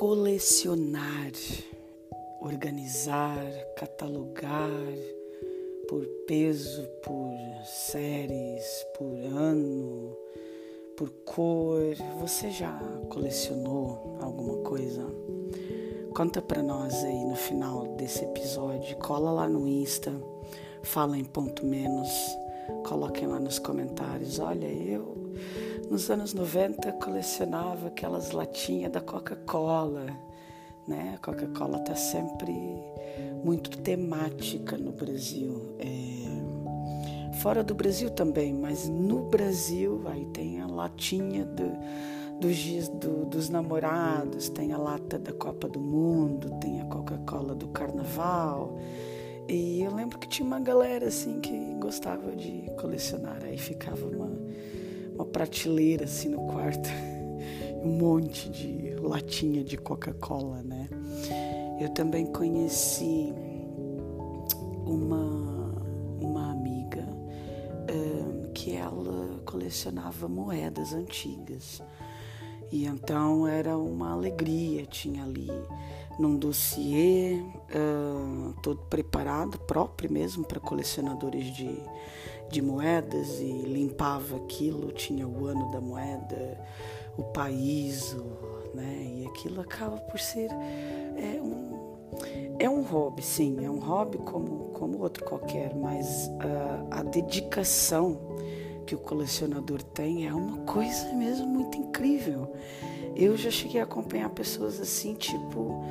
colecionar, organizar, catalogar por peso, por séries, por ano, por cor. Você já colecionou alguma coisa? Conta pra nós aí no final desse episódio. Cola lá no Insta, fala em ponto menos, coloquem lá nos comentários. Olha, eu nos anos 90 colecionava aquelas latinhas da Coca-Cola, né? A Coca-Cola está sempre muito temática no Brasil. É... Fora do Brasil também, mas no Brasil aí tem a latinha do, dos do, dos namorados, tem a lata da Copa do Mundo, tem a Coca-Cola do Carnaval. E eu lembro que tinha uma galera assim que gostava de colecionar, aí ficava uma uma prateleira assim no quarto, um monte de latinha de Coca-Cola, né? Eu também conheci uma, uma amiga um, que ela colecionava moedas antigas. E então era uma alegria, tinha ali num dossiê uh, todo preparado, próprio mesmo para colecionadores de, de moedas e limpava aquilo, tinha o ano da moeda, o país, né? E aquilo acaba por ser é um é um hobby, sim, é um hobby como como outro qualquer, mas a dedicação que o colecionador tem é uma coisa mesmo muito incrível. Eu já cheguei a acompanhar pessoas assim, tipo,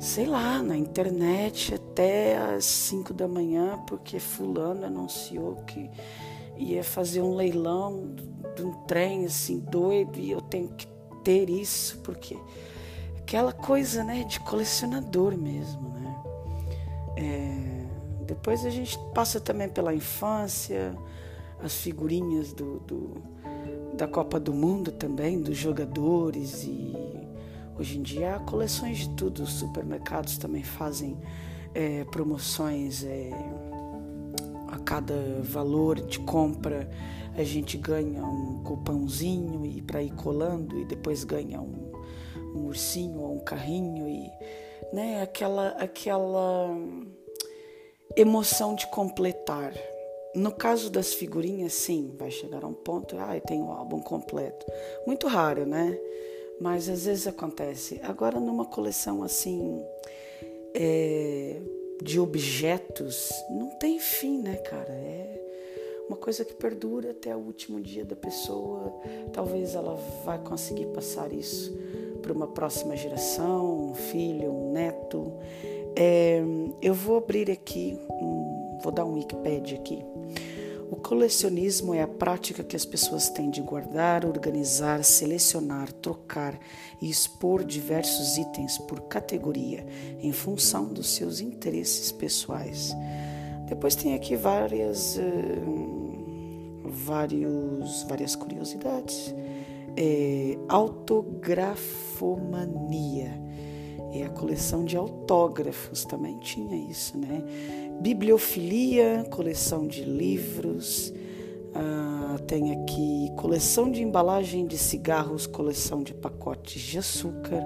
sei lá, na internet até às 5 da manhã, porque fulano anunciou que ia fazer um leilão de um trem assim doido e eu tenho que ter isso, porque aquela coisa, né, de colecionador mesmo, né? É, depois a gente passa também pela infância, as figurinhas do, do da Copa do Mundo também, dos jogadores e Hoje em dia há coleções de tudo, os supermercados também fazem é, promoções é, a cada valor de compra. A gente ganha um cupãozinho e para ir colando e depois ganha um, um ursinho ou um carrinho e né aquela aquela emoção de completar. No caso das figurinhas sim vai chegar a um ponto ah tem um álbum completo. Muito raro né mas às vezes acontece. Agora, numa coleção assim é, de objetos, não tem fim, né, cara? É uma coisa que perdura até o último dia da pessoa. Talvez ela vai conseguir passar isso para uma próxima geração, um filho, um neto. É, eu vou abrir aqui, um, vou dar um Wikipedia aqui. O colecionismo é a prática que as pessoas têm de guardar, organizar, selecionar, trocar e expor diversos itens por categoria em função dos seus interesses pessoais. Depois tem aqui várias, uh, vários, várias curiosidades. É, autografomania é a coleção de autógrafos, também tinha isso, né? Bibliofilia, coleção de livros, ah, tem aqui coleção de embalagem de cigarros, coleção de pacotes de açúcar,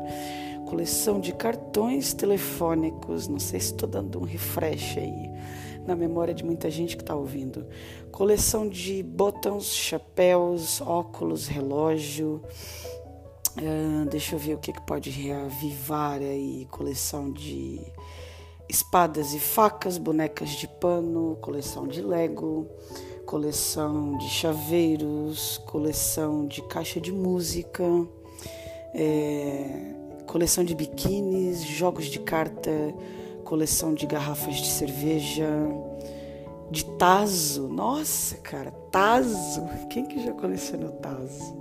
coleção de cartões telefônicos, não sei se estou dando um refresh aí na memória de muita gente que está ouvindo, coleção de botões, chapéus, óculos, relógio, ah, deixa eu ver o que, que pode reavivar aí, coleção de espadas e facas, bonecas de pano, coleção de Lego, coleção de chaveiros, coleção de caixa de música, é, coleção de biquínis, jogos de carta, coleção de garrafas de cerveja, de tazo. Nossa, cara, tazo. Quem que já colecionou tazo?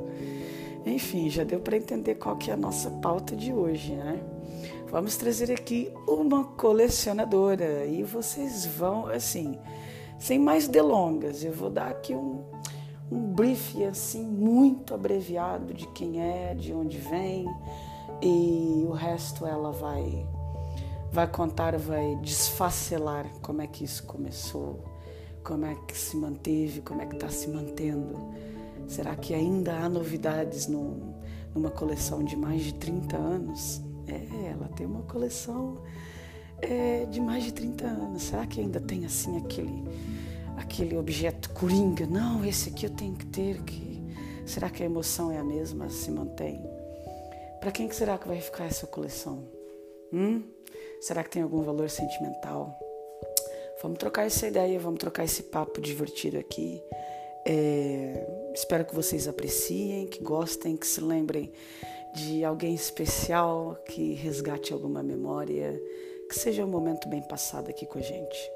Enfim, já deu para entender qual que é a nossa pauta de hoje, né? Vamos trazer aqui uma colecionadora e vocês vão, assim, sem mais delongas, eu vou dar aqui um, um brief, assim, muito abreviado de quem é, de onde vem e o resto ela vai, vai contar, vai desfacelar como é que isso começou, como é que se manteve, como é que está se mantendo. Será que ainda há novidades no, numa coleção de mais de 30 anos? É, ela tem uma coleção é, de mais de 30 anos. Será que ainda tem assim aquele aquele objeto coringa? Não, esse aqui eu tenho que ter que Será que a emoção é a mesma, se mantém? Para quem que será que vai ficar essa coleção? Hum? Será que tem algum valor sentimental? Vamos trocar essa ideia, vamos trocar esse papo divertido aqui. É, espero que vocês apreciem, que gostem, que se lembrem de alguém especial, que resgate alguma memória, que seja um momento bem passado aqui com a gente.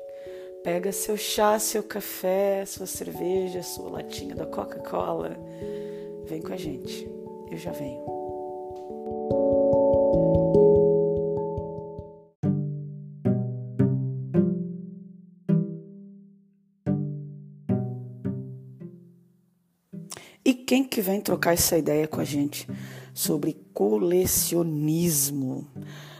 Pega seu chá, seu café, sua cerveja, sua latinha da Coca-Cola. Vem com a gente. Eu já venho. E quem que vem trocar essa ideia com a gente sobre colecionismo?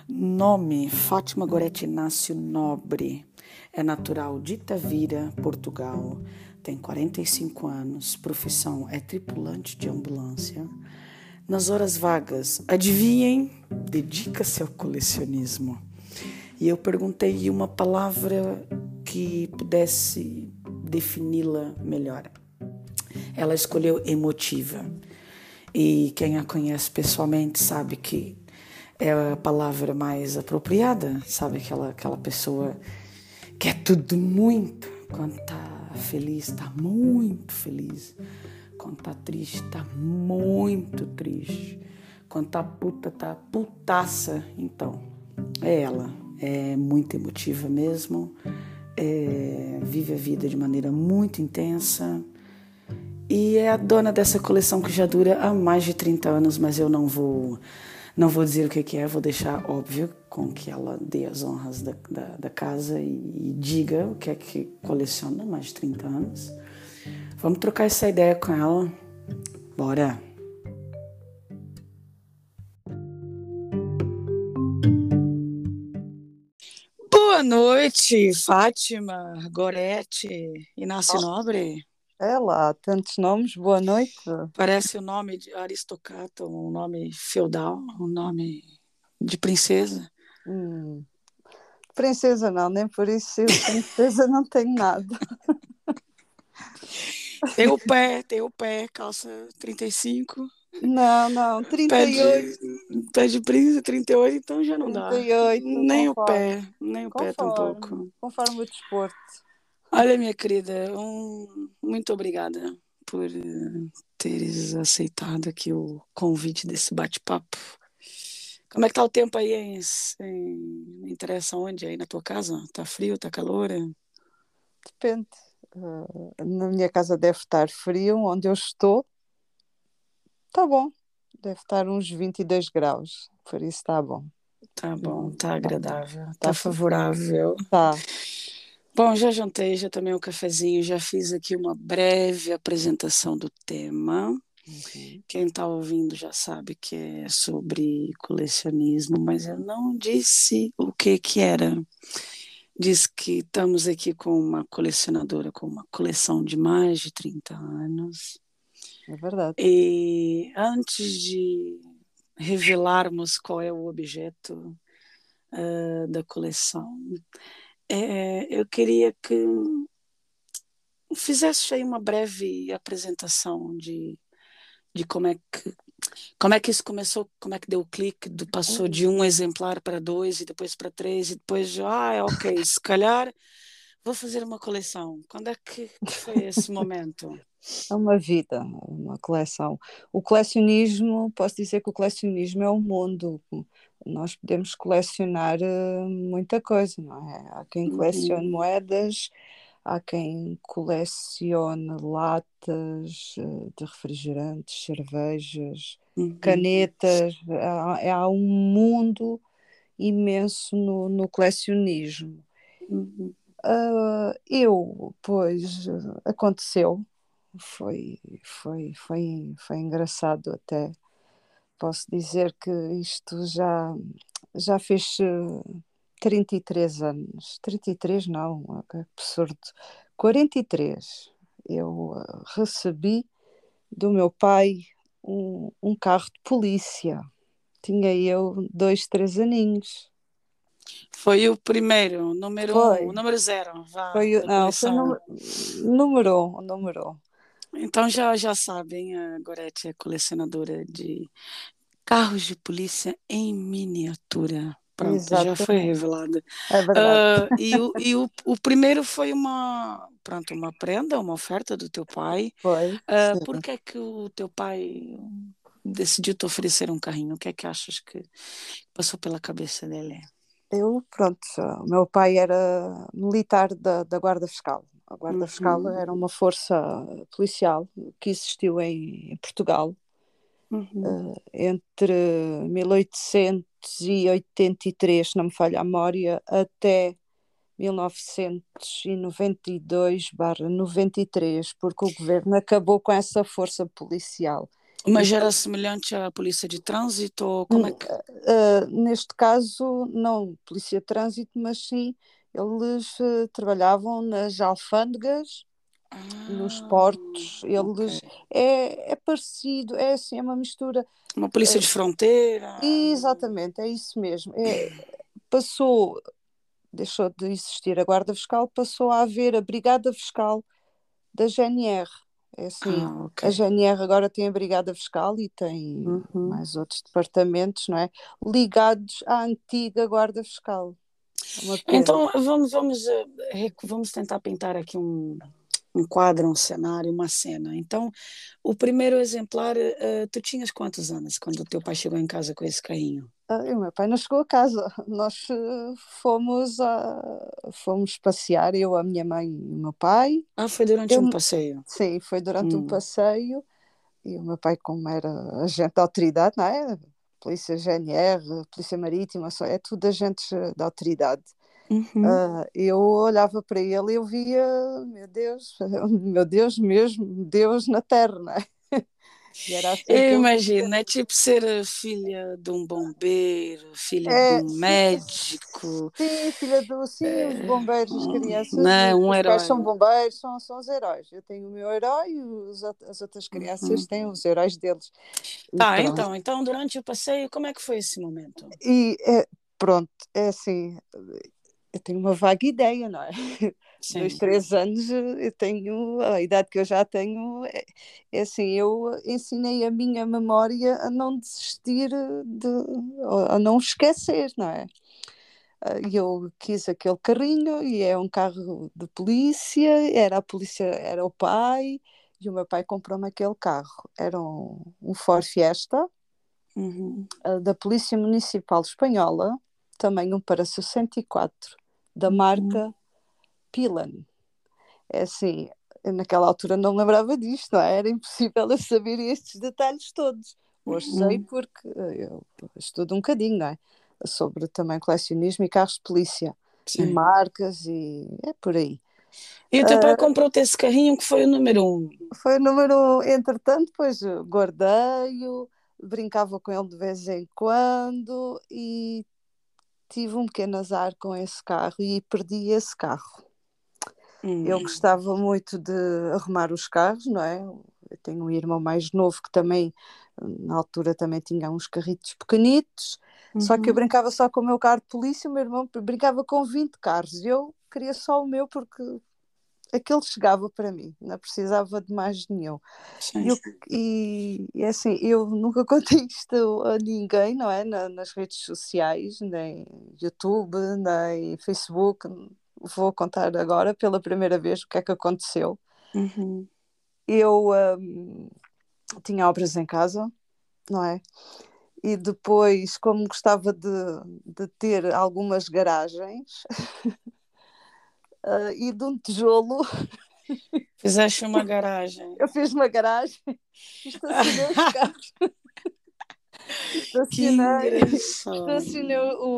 Nome: Fátima Gorete Inácio Nobre. É natural de Itavira, Portugal. Tem 45 anos. Profissão é tripulante de ambulância. Nas horas vagas, adivinhem, dedica-se ao colecionismo. E eu perguntei uma palavra que pudesse defini-la melhor. Ela escolheu emotiva. E quem a conhece pessoalmente sabe que é a palavra mais apropriada, sabe? Aquela, aquela pessoa que é tudo muito. Quando tá feliz, tá muito feliz. Quando tá triste, tá muito triste. Quando tá puta, tá putaça. Então, é ela. É muito emotiva mesmo. É, vive a vida de maneira muito intensa e é a dona dessa coleção que já dura há mais de 30 anos, mas eu não vou não vou dizer o que, é, vou deixar óbvio com que ela dê as honras da, da, da casa e, e, diga o que é que coleciona há mais de 30 anos. Vamos trocar essa ideia com ela. Bora! Boa noite, Fátima, Gorete, Inácio Nobre. É lá, tantos nomes, boa noite. Parece o nome de aristocrata, um nome feudal, um nome de princesa. Hum. Princesa não, nem por isso eu princesa não tenho nada. Tem o pé, tem o pé, calça 35. Não, não, 38. Pé de, príncipe, 38, então já não 38, dá. Nem conforme. o pé, nem o conforme, pé tampouco. Conforme o desporto. Olha, minha querida, um, muito obrigada por eh, teres aceitado aqui o convite desse bate-papo. Como é que tá o tempo aí em, em interessa onde aí na tua casa? Tá frio, tá calor? Depende. Uh, na minha casa deve estar frio, onde eu estou tá bom. Deve estar uns 22 graus, por isso está bom. Tá bom, tá agradável, tá, tá favorável. Tá. Bom, já jantei, já tomei um cafezinho, já fiz aqui uma breve apresentação do tema. Uhum. Quem está ouvindo já sabe que é sobre colecionismo, mas eu não disse o que que era. Diz que estamos aqui com uma colecionadora com uma coleção de mais de 30 anos. É verdade. E antes de revelarmos qual é o objeto uh, da coleção, é, eu queria que fizesse aí uma breve apresentação de, de como é que como é que isso começou, como é que deu o clique, do, passou de um exemplar para dois e depois para três e depois ah, é ok, se calhar vou fazer uma coleção. Quando é que foi esse momento? É uma vida, uma coleção. O colecionismo, posso dizer que o colecionismo é o mundo nós podemos colecionar uh, muita coisa, não é? Há quem colecione uhum. moedas, há quem colecione latas uh, de refrigerantes, cervejas, uhum. canetas, há, há, um mundo imenso no, no colecionismo. Uhum. Uh, eu, pois, aconteceu, foi, foi, foi, foi engraçado até posso dizer que isto já, já fez 33 eh, anos. 33 não, que absurdo. 43. Eu eh, recebi do meu pai um, um carro de polícia. tinha eu dois, três aninhos. Foi o primeiro, o número Foi. um, o número zero. Vá, Foi, não, foi número, número um, número um. Então já, já sabem, a Gorete é colecionadora de carros de polícia em miniatura. Pronto, já foi revelado. É verdade. Ah, e o, e o, o primeiro foi uma, pronto, uma prenda, uma oferta do teu pai. Foi. Sim. por que é que o teu pai decidiu te oferecer um carrinho? O que é que achas que passou pela cabeça dele? Eu, pronto, o meu pai era militar da, da Guarda Fiscal. A Guarda Uhum. Fiscal era uma força policial que existiu em, Portugal Uhum. entre 1883, se não me falha a memória, até 1992-93, porque o governo acabou com essa força policial. Mas era semelhante à polícia de trânsito? Como é que... Uh, neste caso, não polícia de trânsito, mas sim, eles uh, trabalhavam nas alfândegas, nos Ah, portos, eles ok. é, é parecido, é assim, é uma mistura. Uma polícia de fronteira? Exatamente, é isso mesmo. É, passou, deixou de existir a Guarda Fiscal, passou a haver a Brigada Fiscal da GNR. É assim, Ah, a ok. GNR agora tem a Brigada Fiscal e tem Uhum. mais outros departamentos, não é? Ligados à antiga Guarda Fiscal. É. Então vamos, vamos, eh, rec- vamos tentar pintar aqui um, um quadro, um cenário, uma cena. Então, o primeiro exemplar, eh, tu tinhas quantos anos quando o teu pai chegou em casa com esse carrinho? Ah, meu pai não chegou a casa. Nós eh, fomos, a, fomos passear, eu, a minha mãe e o meu pai. Ah, foi durante Eu- um passeio. Sim, foi durante um Hum. passeio. E o meu pai, como era agente da autoridade, não é? Polícia GNR, Polícia Marítima, só é tudo agentes eh, da autoridade. Uhum. Ah, eu olhava para ele e eu via, meu Deus, meu Deus mesmo, Deus na terra, não é? Eu imagino, é tipo ser filha de um bombeiro, filha É, de um médico. Sim, filha do sim, os bombeiros, as crianças, Não é? Um os herói. pais são bombeiros, são, são os heróis. Eu tenho o meu herói e os, as outras crianças têm os heróis deles. Tá, pronto. então, então durante o passeio, como é que foi esse momento? E é, pronto, é assim, eu tenho uma vaga ideia, não é? Sim. Dois, três anos, eu tenho, a idade que eu já tenho, é, é assim, eu ensinei a minha memória a não desistir de, a não esquecer, não é? Ah, E eu quis aquele carrinho e é um carro de polícia, era a polícia, era o pai, e o meu pai comprou-me aquele carro. Era um, um Ford Fiesta, Uhum. ah, da Polícia Municipal Espanhola, também um para 64, da marca Pilan. É assim, naquela altura não lembrava disto, não é? Era impossível eu saber estes detalhes todos. Hoje sei Uhum. porque eu estudo um bocadinho, não é? Sobre também colecionismo e carros de polícia, e Sim. marcas, e é por aí. E o teu pai comprou-te esse carrinho que foi o número um. Foi o número, entretanto, depois eu guardei-o, brincava com ele de vez em quando e tive um pequeno azar com esse carro e perdi esse carro. Eu Hum. gostava muito de arrumar os carros, não é? Eu tenho um irmão mais novo que também, na altura, também tinha uns carritos pequenitos, só que eu Uhum. brincava só com o meu carro de polícia, o meu irmão brincava com 20 carros eu queria só o meu porque aquele chegava para mim, não precisava de mais nenhum. Sim. E, e, e assim, eu nunca contei isto a ninguém, não é? Na- nas redes sociais, nem YouTube, nem Facebook. Vou contar agora pela primeira vez o que é que aconteceu. Uhum. Eu hum, tinha obras em casa, não é? E depois, como gostava de, de ter algumas garagens, ah, e de um tijolo, Fizeste uma garagem. eu fiz uma garagem e estacionei os carros. Estacionei,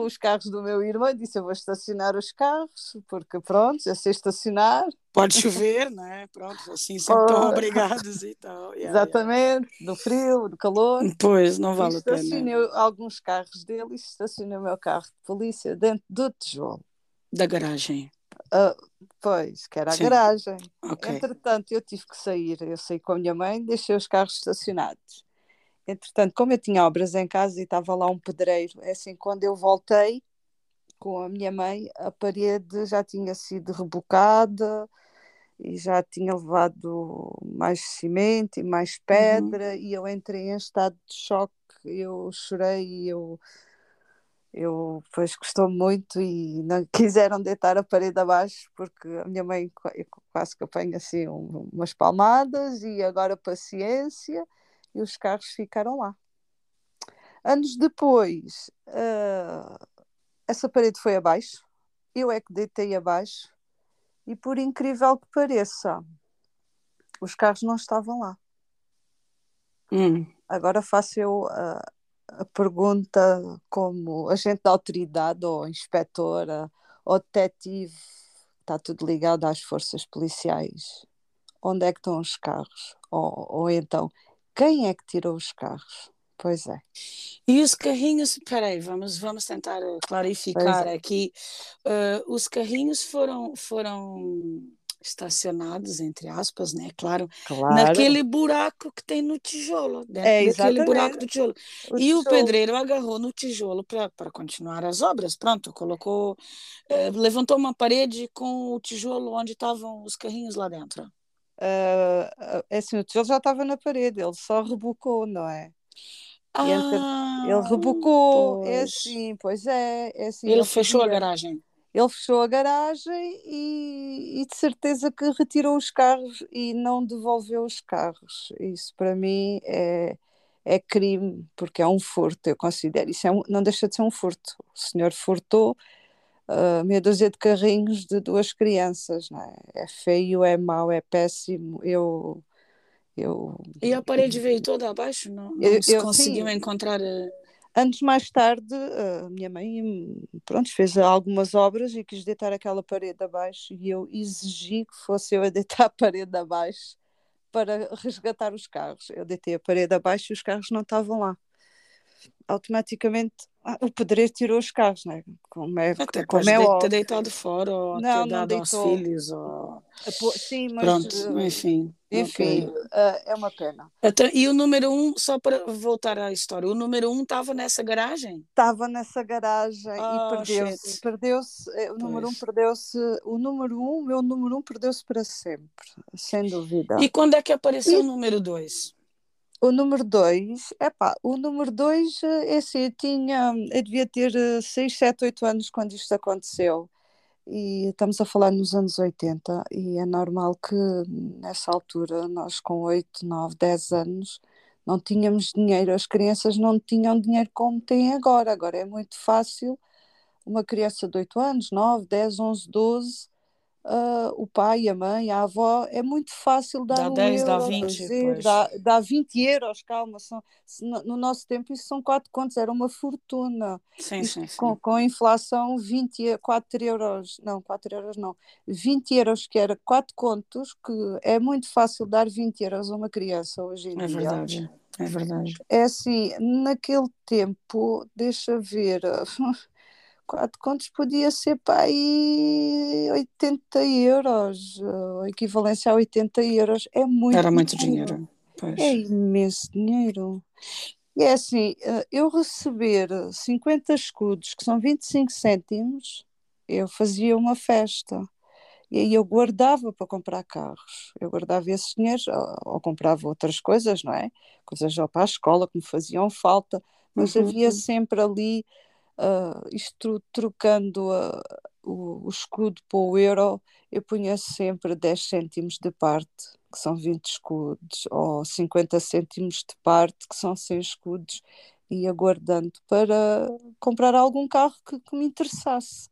os carros do meu irmão e disse: Eu vou estacionar os carros, porque pronto, eu sei estacionar. Pode chover, né? Pronto, assim sempre estão Oh. obrigados e tal. Yeah, Exatamente, do frio, do calor. yeah. Pois, não vale a pena. estacionei alguns carros dele e estacionei o meu carro de polícia dentro do tijolo. Da garagem. Ah, pois, que era a Sim. garagem. Ok. Entretanto, eu tive que sair. Eu saí com a minha mãe, deixei os carros estacionados. entretanto, como eu tinha obras em casa e estava lá um pedreiro, é assim, quando eu voltei com a minha mãe, a parede já tinha sido rebocada e já tinha levado mais cimento e mais Uhum. pedra e eu entrei em estado de choque, eu chorei, eu eu depois gostou muito e não quiseram deitar a parede abaixo porque a minha mãe quase que apanha assim um- umas palmadas e agora paciência e os carros ficaram lá. Anos depois, ah, essa parede foi abaixo, eu é que deitei abaixo e por incrível que pareça, os carros não estavam lá. Hum. Agora faço eu a, a pergunta como agente da autoridade ou inspetora ou detetive, está tudo ligado às forças policiais. Onde é que estão os carros? Ou, ou então, quem é que tirou os carros? Pois é. E os carrinhos, peraí, vamos, vamos tentar eh, clarificar é. aqui. Eh, os carrinhos foram, foram estacionados, entre aspas, né? Claro, Claro. naquele buraco que tem no tijolo, dentro É, daquele buraco do tijolo. O E o tijolo. pedreiro agarrou no tijolo para continuar as obras. Pronto, colocou, eh, levantou uma parede com o tijolo onde estavam os carrinhos lá dentro. Ah, ah, é assim, o tijolo já estava na parede, ele só rebocou, não é? Entre- ele Ah, rebocou, é pois. assim, pois é, é assim, Ele ele fechou a garagem. Ele fechou a garagem e, e de certeza que retirou os carros e não devolveu os carros. Isso para mim é, é crime, porque é um furto, eu considero. Isso é um- não deixa de ser um furto. O senhor furtou ah, meia dúzia de carrinhos de duas crianças, não é? É feio, é mau, é péssimo. Eu, eu E a parede veio toda abaixo? Não, não Eu- se eu- conseguiu sim. encontrar. Eh, Anos mais tarde, a minha mãe hum, pronto, fez algumas obras e quis deitar aquela parede abaixo e eu exigi que fosse eu a deitar a parede abaixo para resgatar os carros. Eu deitei a parede abaixo e os carros não estavam lá. Automaticamente o pedreiro tirou os carros, né? como é, Até como pode é de- ter deitado fora ou Não, ter não dado aos filhos. Ou... Pô, Sim, mas Pronto, eh, enfim. enfim, ok. ah, é uma pena. Então, e o número um, só para voltar à história, o número um estava nessa garagem? Estava nessa garagem Ah, e perdeu-se. shit. Perdeu-se, eh, o número um Pois. perdeu-se, o número um, meu número um perdeu-se para sempre, sem dúvida. E quando é que apareceu E- o número dois? O número dois, epá, o número dois, eh, é assim, eu tinha, eu devia ter 6, 7, 8 anos quando isto aconteceu. E estamos a falar nos anos 80 e é normal que nessa altura nós com 8, 9, 10 anos não tínhamos dinheiro, as crianças não tinham dinheiro como têm agora. Agora é muito fácil uma criança de 8 anos, 9, 10, 11, 12, ah, o pai, a mãe, a avó, é muito fácil dar Dá um 10, dá euro, 20, dizer, pois. dá, dá 20 euros, calma, são, no, no nosso tempo isso são 4 contos, era uma fortuna. Sim, Isto sim, sim. com, com a inflação, 20, e- 4 euros, não, 4 euros não, 20 euros que era 4 contos, que é muito fácil dar 20 euros a uma criança hoje em É dia. verdade, é verdade. É assim, naquele tempo, deixa ver, 4 contos podia ser para aí 80 euros, eh, equivalência a 80 euros. É muito Era muito dinheiro. dinheiro. Pois. É imenso dinheiro. E é assim, eh, eu receber 50 escudos, que são 25 cêntimos, eu fazia uma festa. E aí eu guardava para comprar carros. Eu guardava esses dinheiros, ou, ou comprava outras coisas, não é? Coisas já para a escola que me faziam falta, mas Uhum. havia sempre ali, ah, isto trocando ah, o, o escudo para o euro, eu punha sempre 10 cêntimos de parte, que são 20 escudos, ou 50 cêntimos de parte, que são 100 escudos, e ia guardando para comprar algum carro que, que me interessasse.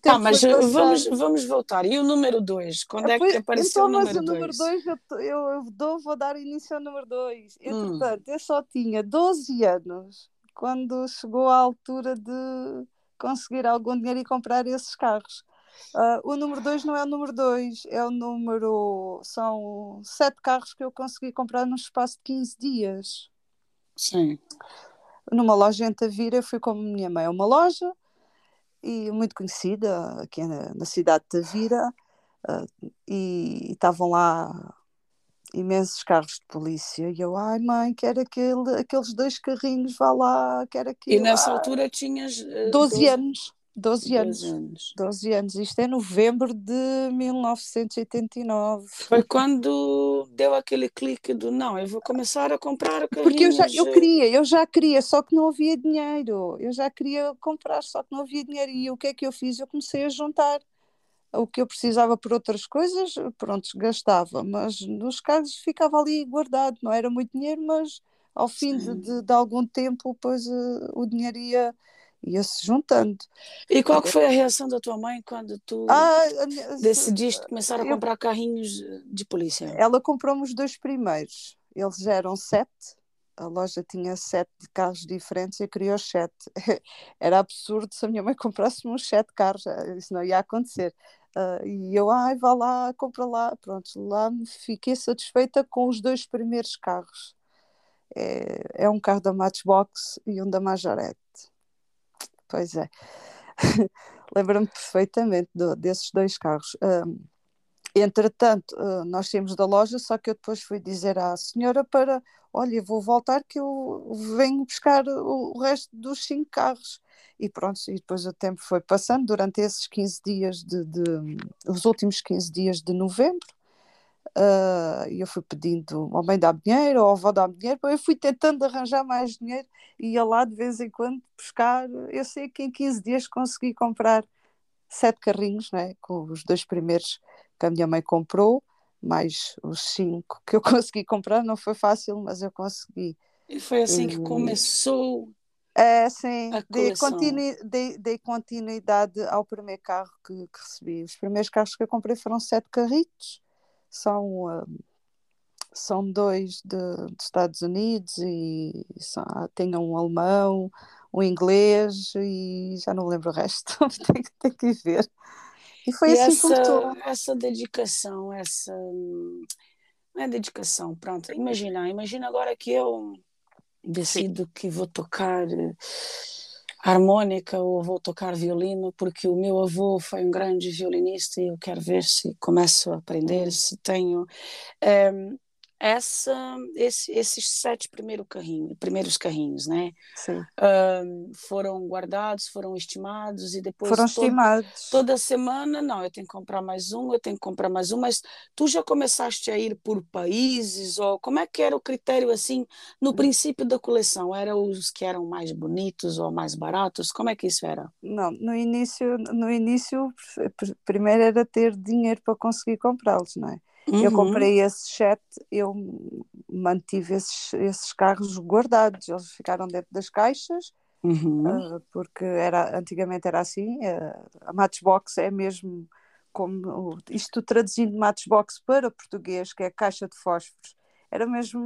Tá, mas eh, vamos, vamos voltar. E o número dois? Quando Ah, é que apareceu então, o mas número o número dois? 2 eu, eu, dou, vou dar início ao número 2. Hum. Entretanto, eu só tinha 12 anos quando chegou a altura de conseguir algum dinheiro e comprar esses carros. Ah, o número 2 não é o número 2, é o número. São sete carros que eu consegui comprar num espaço de 15 dias. Sim. Numa loja em Tavira, eu fui com a minha mãe a uma loja e muito conhecida aqui na, na cidade de Tavira, ah, e estavam lá imensos carros de polícia. E eu, ai mãe, quero aquele, aqueles dois carrinhos, vá lá, quero aquilo. E nessa altura tinhas. Uh, 12, 12 anos. 12 anos. anos. 12 anos. Isto é novembro de 1989. Foi quando deu aquele clique do não, eu vou começar a comprar carrinhos. Porque eu já eu queria, eu já queria, só que não havia dinheiro. Eu já queria comprar, só que não havia dinheiro. E o que é que eu fiz? Eu comecei a juntar o que eu precisava por outras coisas, pronto, gastava, mas nos carros ficava ali guardado, não era muito dinheiro, mas ao fim de, de, de, algum tempo, pois uh, o dinheiro ia ia-se juntando. E qual que foi a reação da tua mãe quando tu ah, decidiste começar a comprar eu, carrinhos de polícia? Ela comprou-me os dois primeiros. Eles eram sete. A loja tinha sete carros diferentes e eu queria os sete. Era absurdo se a minha mãe comprasse-me uns sete carros. Eh, isso não ia acontecer. Uh, e eu, ai, vá lá, compra lá. Pronto, lá fiquei satisfeita com os dois primeiros carros. É, é um carro da Matchbox e um da Majorette. Pois é. Lembro-me perfeitamente do, desses dois carros. Um, entretanto, uh, nós temos da loja, só que eu depois fui dizer à senhora para, olha, vou voltar que eu venho buscar o, resto dos cinco carros. E pronto, e depois o tempo foi passando durante esses 15 dias de, de os últimos 15 dias de novembro. Uh, eu fui pedindo ao mãe dar dinheiro, ao avó dar dinheiro, eu fui tentando arranjar mais dinheiro e ia lá de vez em quando buscar. Eu sei que em 15 dias consegui comprar sete carrinhos, né, com os dois primeiros que a minha mãe comprou, mais os cinco que eu consegui comprar. Não foi fácil, mas eu consegui. E foi assim que começou. É, sim, dei, continu, dei, dei, continuidade ao primeiro carro que, que, recebi. Os primeiros carros que eu comprei foram sete carritos são, uh, são dois de, dos Estados Unidos e são, tem um alemão, um inglês e já não lembro o resto, tem, tem que ver. E foi e assim essa, essa dedicação, essa não é dedicação, pronto, imagina, imagina agora que eu decido que vou tocar harmônica ou vou tocar violino, porque o meu avô foi um grande violinista e eu quero ver se começo a aprender, se tenho. Um, essa, esse, esses sete primeiro carrinho, primeiros carrinhos, né? Sim. Um, foram guardados, foram estimados e depois. Foram todo, estimados. Toda semana, não, eu tenho que comprar mais um, eu tenho que comprar mais um, mas tu já começaste a ir por países, ou como é que era o critério assim no hum. princípio da coleção? Eram os que eram mais bonitos ou mais baratos? Como é que isso era? Não, no início, no início primeiro era ter dinheiro para conseguir comprá-los, não é? Uhum. Eu comprei esse sete, eu mantive esses, esses carros guardados, eles ficaram dentro das caixas, uhum. uh, porque era, antigamente era assim, uh, a Matchbox é mesmo como isto traduzindo Matchbox para português, que é caixa de fósforos, era mesmo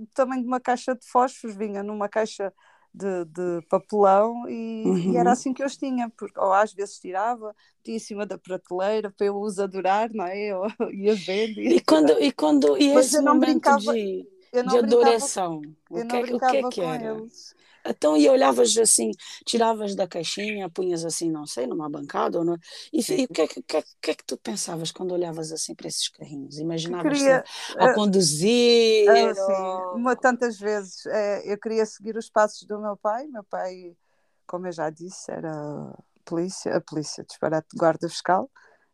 o tamanho de uma caixa de fósforos, vinha numa caixa de, de papelão e, uhum. e, era uhum. assim que eu os tinha, porque, ou às vezes tirava, tinha em cima da prateleira para eu os adorar, não é? Eu ia vendo. E, e quando, e quando e esse momento brincava, de, de adoração, não o que, brincava o que, é que era? Eles. Então, e olhavas assim, tiravas da caixinha, punhas assim, não sei, numa bancada, ou não... e, e o que é que, que, que, é que tu pensavas quando olhavas assim para esses carrinhos? Imaginavas queria, a uh, conduzir? Uh, ou... Sim, uma, tantas vezes. Eu queria seguir os passos do meu pai. Meu pai, como eu já disse, era polícia, a polícia, disparate, guarda fiscal,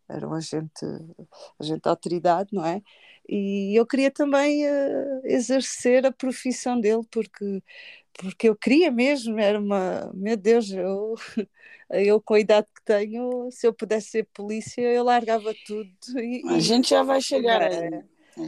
era um agente, agente de autoridade, não é? E eu queria também uh, exercer a profissão dele, porque porque eu queria mesmo, era uma, meu Deus, eu, eu com a idade que tenho, se eu pudesse ser polícia, eu largava tudo. E, a gente já vai chegar é, aí.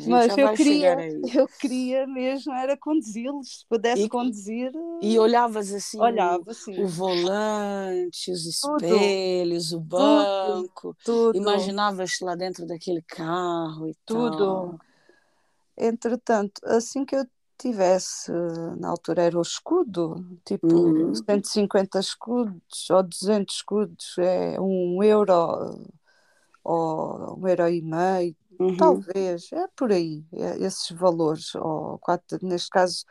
Mas eu queria, eu queria mesmo era conduzi-los, se pudesse e, conduzir. E olhavas assim, olhava, sim. o volante, os espelhos, tudo, o banco, tudo, imaginavas lá dentro daquele carro e tudo. Tal. Entretanto, assim que eu tivesse, na altura era o escudo, tipo uhum. 150 escudos ou 200 escudos, é um euro ou um euro e meio, uhum. talvez, é por aí, é esses valores, ou quatro, neste caso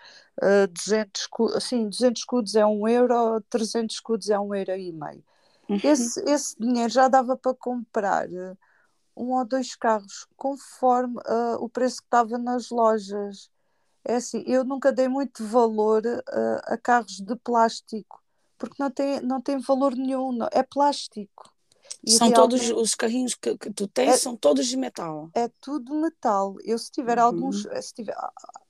uh, 200, escudos, assim, 200 escudos é um euro, 300 escudos é um euro e meio. Uhum. Esse, esse dinheiro já dava para comprar um ou dois carros, conforme uh, o preço que estava nas lojas. É assim, eu nunca dei muito valor uh, a carros de plástico, porque não tem, não tem valor nenhum, não, é plástico. E são todos os carrinhos que, que tu tens, é, são todos de metal. É tudo metal. Eu se tiver uhum. alguns, se tiver,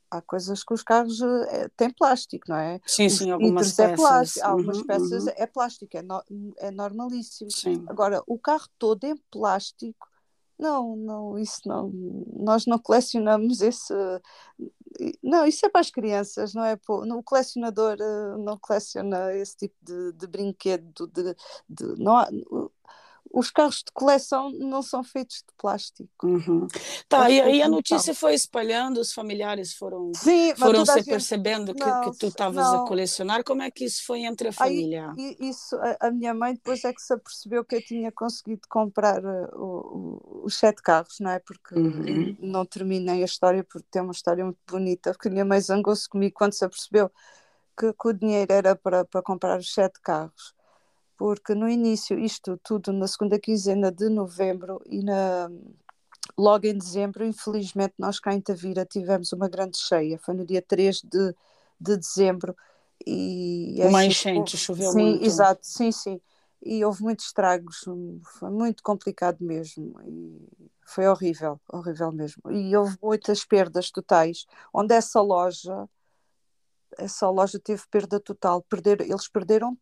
há coisas que os carros é, têm plástico, não é? Sim, sim, algumas peças. É plástico, algumas uhum, peças uhum. é plástico, é, no, é normalíssimo. Sim. Agora, o carro todo em plástico, não, não, isso não, nós não colecionamos esse, não, isso é para as crianças, não é? O colecionador eh, não coleciona esse tipo de, de brinquedo, de, de, não os carros de coleção não são feitos de plástico. Uhum. Tá, é e aí a notícia foi espalhando, os familiares foram, Sim, foram se gente... percebendo que, não, que tu estavas a colecionar. Como é que isso foi entre a família? Aí, isso, a, a, minha mãe depois é que se apercebeu que eu tinha conseguido comprar uh, o, o, os sete carros, não é? Porque uhum. não terminei a história, porque tem uma história muito bonita, porque a minha mãe zangou-se comigo quando se apercebeu que, que o dinheiro era para, para comprar os sete carros porque no início, isto tudo na segunda quinzena de novembro e na, logo em dezembro, infelizmente, nós cá em Tavira tivemos uma grande cheia, foi no dia 3 de, de dezembro. E, uma assim, enchente, choveu sim, muito. Exato, sim, sim. E houve muitos estragos, foi muito complicado mesmo. E foi horrível, horrível mesmo. E houve muitas perdas totais, onde essa loja, essa loja teve perda total. Perder, eles perderam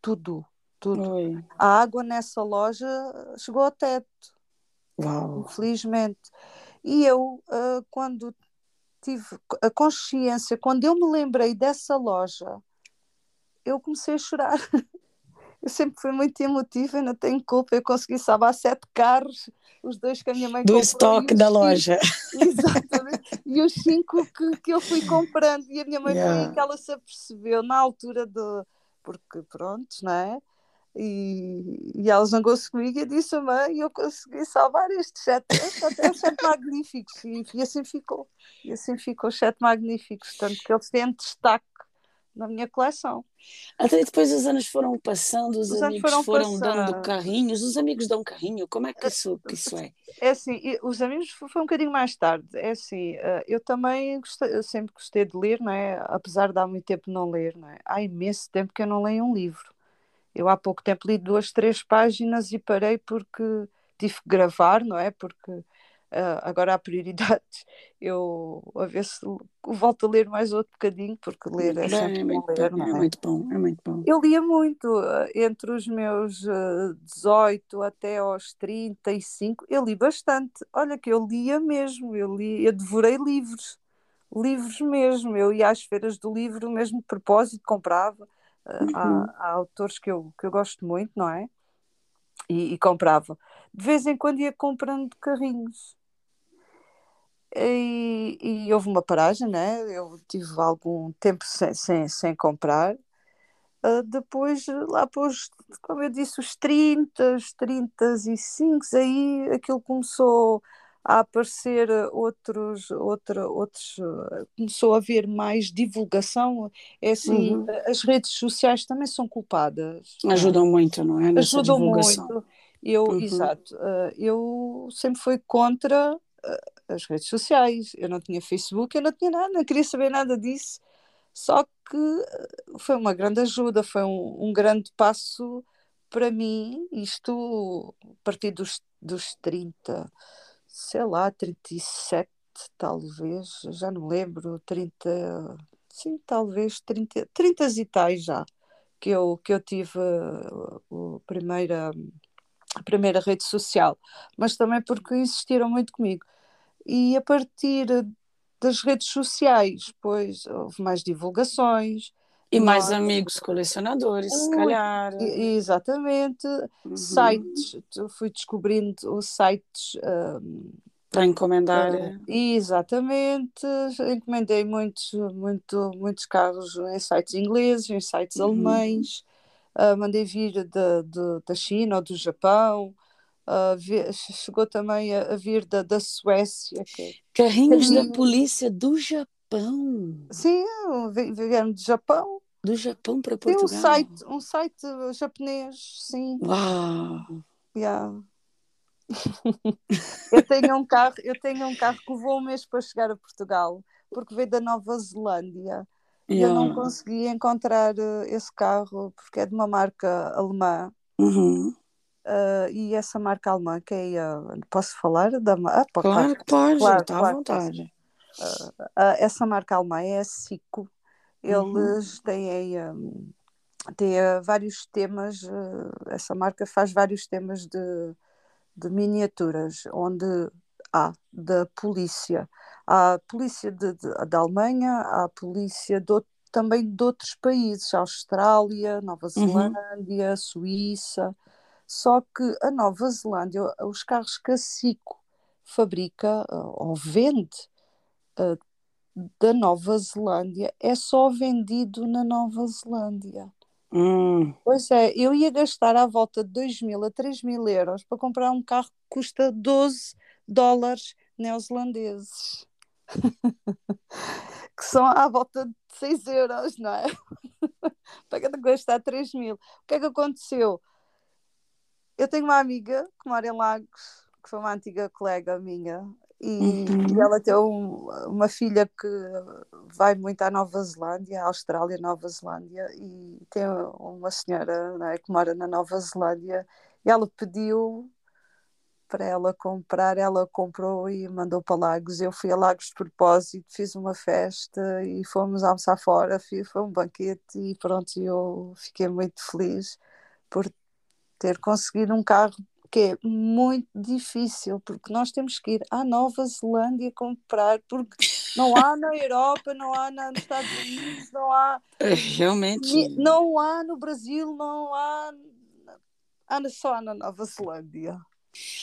tudo, tudo. Oi. A água nessa loja chegou ao teto. Uau. Infelizmente. E eu, uh, quando tive a consciência, quando eu me lembrei dessa loja, eu comecei a chorar. Eu sempre fui muito emotiva, não tenho culpa. Eu consegui salvar sete carros, os dois que a minha mãe Do estoque da loja. Exatamente. E os cinco que, que eu fui comprando. E a minha mãe yeah. foi que ela se apercebeu na altura do. Porque, pronto, não é? E, e ela zangou-se comigo e disse: Mãe, eu consegui salvar estes sete, até os sete magníficos. E, e, assim ficou. E assim ficou os sete magníficos. Tanto que eles têm destaque na minha coleção. Até depois os anos foram passando, os, os amigos foram, foram dando carrinhos, os amigos dão carrinho, como é que isso, que isso é? É assim, os amigos foi um bocadinho mais tarde, é assim, eh, eu também gostei, eu sempre gostei de ler, não é? apesar de há muito tempo não ler, não é? há imenso tempo que eu não leio um livro, eu há pouco tempo li duas, três páginas e parei porque tive que gravar, não é? Porque uh, agora há prioridades. Eu a ver se volto a ler mais outro bocadinho, porque ler é, sempre é, bom ler, não é? É muito bom, é muito bom. Eu lia muito, uh, entre os meus uh, 18 até aos 35, eu li bastante. Olha que eu lia mesmo, eu, li, eu devorei livros livros mesmo. Eu ia às feiras do livro, mesmo de propósito, comprava. Uhum. Há, há, autores que eu, que eu gosto muito, não é? E, e, comprava. De vez em quando ia comprando carrinhos. E, e houve uma paragem, né? Eu tive algum tempo sem, sem, sem comprar. Uh, depois, lá pôs, como eu disse, os 30, os 35, aí aquilo começou a aparecer outros, outra, outros, começou a haver mais divulgação. É assim, uhum. as redes sociais também são culpadas. Ajudam muito, não é? Nessa Ajudam divulgação. muito. Eu, uhum. exato, eh, eu sempre fui contra eh, as redes sociais. Eu não tinha Facebook, eu não tinha nada, não queria saber nada disso. Só que eh, foi uma grande ajuda, foi um, um grande passo para mim, isto a partir dos, dos 30 sei lá, 37 talvez, já não lembro, 30, sim, talvez 30, 30 e tais já, que eu, que eu tive a, primeira, a primeira rede social, mas também porque insistiram muito comigo. E a partir das redes sociais, pois houve mais divulgações, e mais amigos colecionadores, se calhar. Exatamente. Uhum. Sites, fui descobrindo sites. Um, para encomendar. Uh, exatamente. Encomendei muitos, muito, muitos carros em sites ingleses, em sites uhum. alemães. Uh, mandei vir da, da China ou do Japão. Uh, chegou também a, a, vir da, da Suécia. Que, é Carrinhos da polícia do Japão. Sim, vieram do Japão. Do Japão para Portugal? Tem um site, um site japonês, sim. Uau! Yeah. eu tenho um carro, eu tenho um carro que levou um mês para chegar a Portugal, porque veio da Nova Zelândia. E eu não consegui encontrar uh, esse carro porque é de uma marca alemã. Uhum. Uh, e essa marca alemã, que é a. Posso falar da ah, Claro que pode, claro, está claro, à vontade. Uh, essa marca alemã é a Sico. Uhum. Eles uhum. têm, um, têm vários temas, essa marca faz vários temas de, de miniaturas, onde há da polícia. Há a polícia de, de, da Alemanha, há a polícia de, também de outros países, Austrália, Nova uhum. Zelândia, uhum. Suíça. Só que a Nova Zelândia, os carros que a SICO fabrica ou vende uh, da Nova Zelândia é só vendido na Nova Zelândia. Hum. Pois é, eu ia gastar à volta de 2 mil a 3 mil euros para comprar um carro que custa 12 dólares neozelandeses. que são à volta de 6 euros, não é? para gastar 3 mil. O que é que aconteceu? Eu tenho uma amiga que mora em Lagos, que foi uma antiga colega minha, e, uhum. e ela tem um, uma filha que vai muito à Nova Zelândia, à Austrália, Nova Zelândia, e tem uma senhora né, que mora na Nova Zelândia, e ela pediu para ela comprar, ela comprou e mandou para Lagos. Eu fui a Lagos de propósito, fiz uma festa e fomos almoçar fora, foi um banquete e pronto, eu fiquei muito feliz por ter conseguido um carro que é muito difícil, porque nós temos que ir à Nova Zelândia comprar, porque não há na Europa, não há nos Estados Unidos, não há. É, realmente. Não há no Brasil, não há. Há só na Nova Zelândia.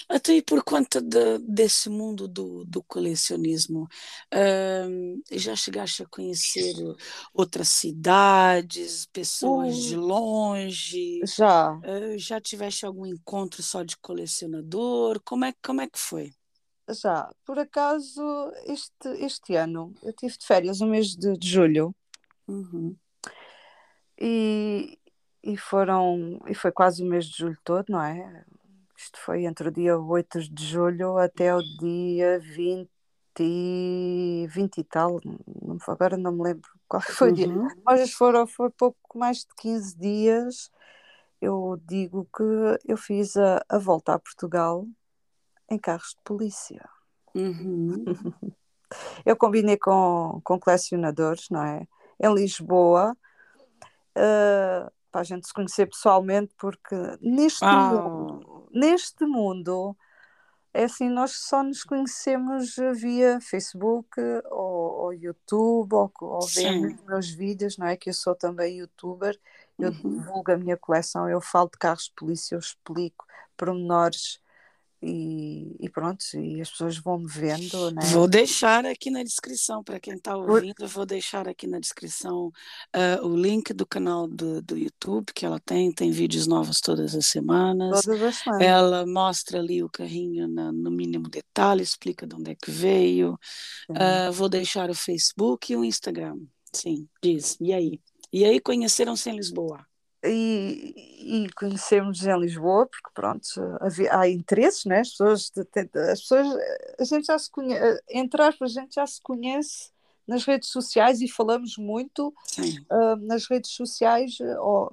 Até por conta de, desse mundo do, do colecionismo, uh, já chegaste a conhecer outras cidades, pessoas uh, de longe? Já. Uh, já tiveste algum encontro só de colecionador? Como é, como é que foi? Já. Por acaso, este, este ano, eu tive de férias no mês de, de julho. Uhum. E, e foram e foi quase o mês de julho todo, não é? Isto foi entre o dia 8 de julho até o dia 20 e, 20 e tal, não, agora não me lembro qual foi o dia, uhum. mas foram foi pouco mais de 15 dias. Eu digo que eu fiz a, a volta a Portugal em carros de polícia. Uhum. eu combinei com, com colecionadores, não é? Em Lisboa, uh, para a gente se conhecer pessoalmente, porque neste ah. Neste mundo, é assim, nós só nos conhecemos via Facebook ou, ou YouTube ou, ou vendo os meus vídeos, não é? Que eu sou também youtuber, eu uhum. divulgo a minha coleção, eu falo de carros de polícia, eu explico pormenores e, e, pronto, e as pessoas vão me vendo. Né? Vou deixar aqui na descrição, para quem está ouvindo, vou deixar aqui na descrição uh, o link do canal do, do YouTube que ela tem, tem vídeos novos todas as semanas. Todas as semanas. Ela mostra ali o carrinho na, no mínimo detalhe, explica de onde é que veio. Uh, vou deixar o Facebook e o Instagram. Sim, diz. E aí? E aí conheceram-se em Lisboa? E, e conhecermos em Lisboa, porque pronto, havia, há interesses, né? as, pessoas, as pessoas, a gente já se conhece, entre aspas, a gente já se conhece nas redes sociais e falamos muito uh, nas redes sociais, ou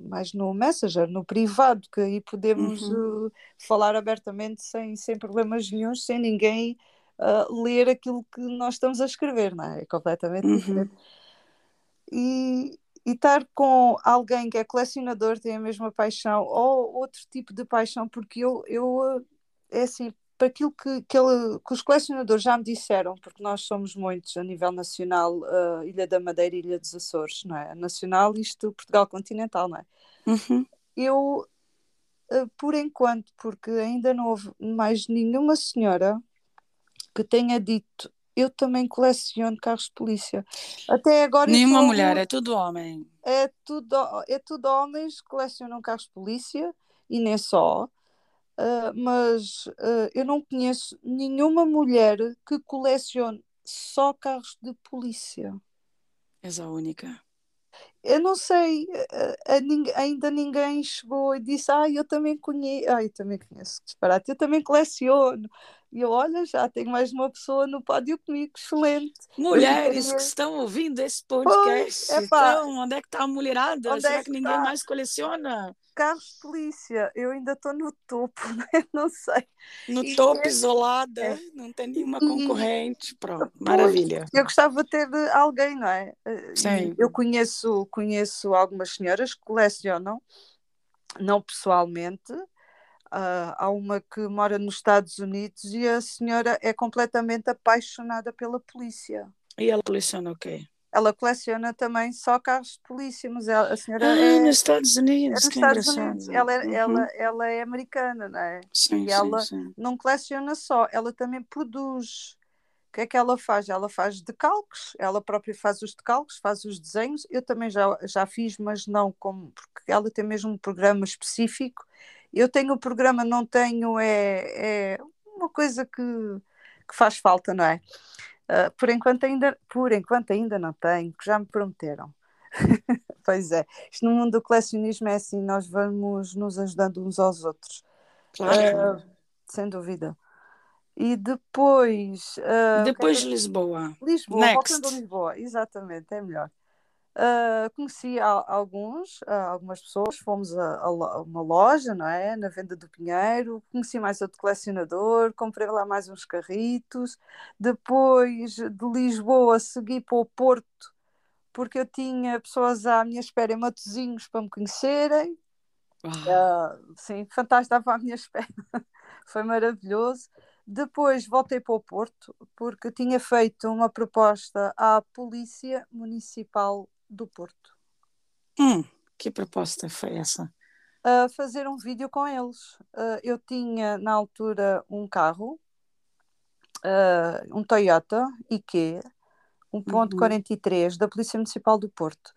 mais no Messenger, no privado, que aí podemos uhum. uh, falar abertamente sem, sem problemas nenhums, sem ninguém uh, ler aquilo que nós estamos a escrever, não é? É completamente uhum. diferente. E, e estar com alguém que é colecionador, tem a mesma paixão, ou outro tipo de paixão, porque eu, eu é assim, para aquilo que, que, ele, que os colecionadores já me disseram, porque nós somos muitos a nível nacional, uh, Ilha da Madeira e Ilha dos Açores, não é? Nacional, isto Portugal continental, não é? Uhum. Eu, uh, por enquanto, porque ainda não houve mais nenhuma senhora que tenha dito eu também coleciono carros de polícia. Até agora. Nenhuma mulher, é tudo homem. É tudo, é tudo homens que colecionam carros de polícia e nem só. Uh, mas uh, eu não conheço nenhuma mulher que colecione só carros de polícia. És a única. Eu não sei, nin- ainda ninguém chegou e disse, ah, eu também conheço, ah, eu também conheço, que disparate, eu também coleciono. E eu, olha, já tenho mais uma pessoa no pódio comigo, excelente. Mulheres que estão ouvindo esse Pois, podcast, epá. então, onde é que está a mulherada? Onde Será é que que ninguém tá? mais coleciona? Carros de polícia, eu ainda estou no topo, né? não sei. No E topo, esse- isolada, é. não tem nenhuma E- concorrente. Pronto, Pois, maravilha. Eu gostava de ter alguém, não é? Eh, Sim. Eu conheço, conheço algumas senhoras que colecionam, não pessoalmente. Ah, há uma que mora nos Estados Unidos e a senhora é completamente apaixonada pela polícia. E ela coleciona o quê? Ela coleciona também só carros de polícia, mas ela- a senhora Ah, é, nos Estados é Unidos, nos que Estados engraçado. Unidos. Ela, é- Uhum. ela, ela é americana, não é? Sim, e ela- sim, sim. não coleciona só, ela também produz. O que é que ela faz? Ela faz decalques, ela própria faz os decalques, faz os desenhos. Eu também já, já fiz, mas não como, porque ela tem mesmo um programa específico. Eu tenho o programa, não tenho, é, é uma coisa que, que faz falta, não é? Ah, por, enquanto ainda, por enquanto ainda não tenho, porque já me prometeram. pois é, isto no mundo do colecionismo é assim, nós vamos nos ajudando uns aos outros Claro. Claro. sem dúvida. E depois, o que é Depois que Lisboa. Lisboa, next. voltando a Lisboa, exatamente, é melhor. Ah, conheci a- alguns, ah, algumas pessoas, fomos a, a a uma loja, não é? Na venda do Pinheiro, conheci mais outro colecionador, comprei lá mais uns carritos. Depois de Lisboa, segui para o Porto, porque eu tinha pessoas à minha espera em Matosinhos para me conhecerem. Ah, sim, fantástico, estava à minha espera. Foi maravilhoso. Depois voltei para o Porto, porque tinha feito uma proposta à Polícia Municipal do Porto Hum, que proposta foi essa? a fazer um vídeo com eles. Eu tinha na altura um carro, um Toyota IQ, Uhum. 1.43 da Polícia Municipal do Porto.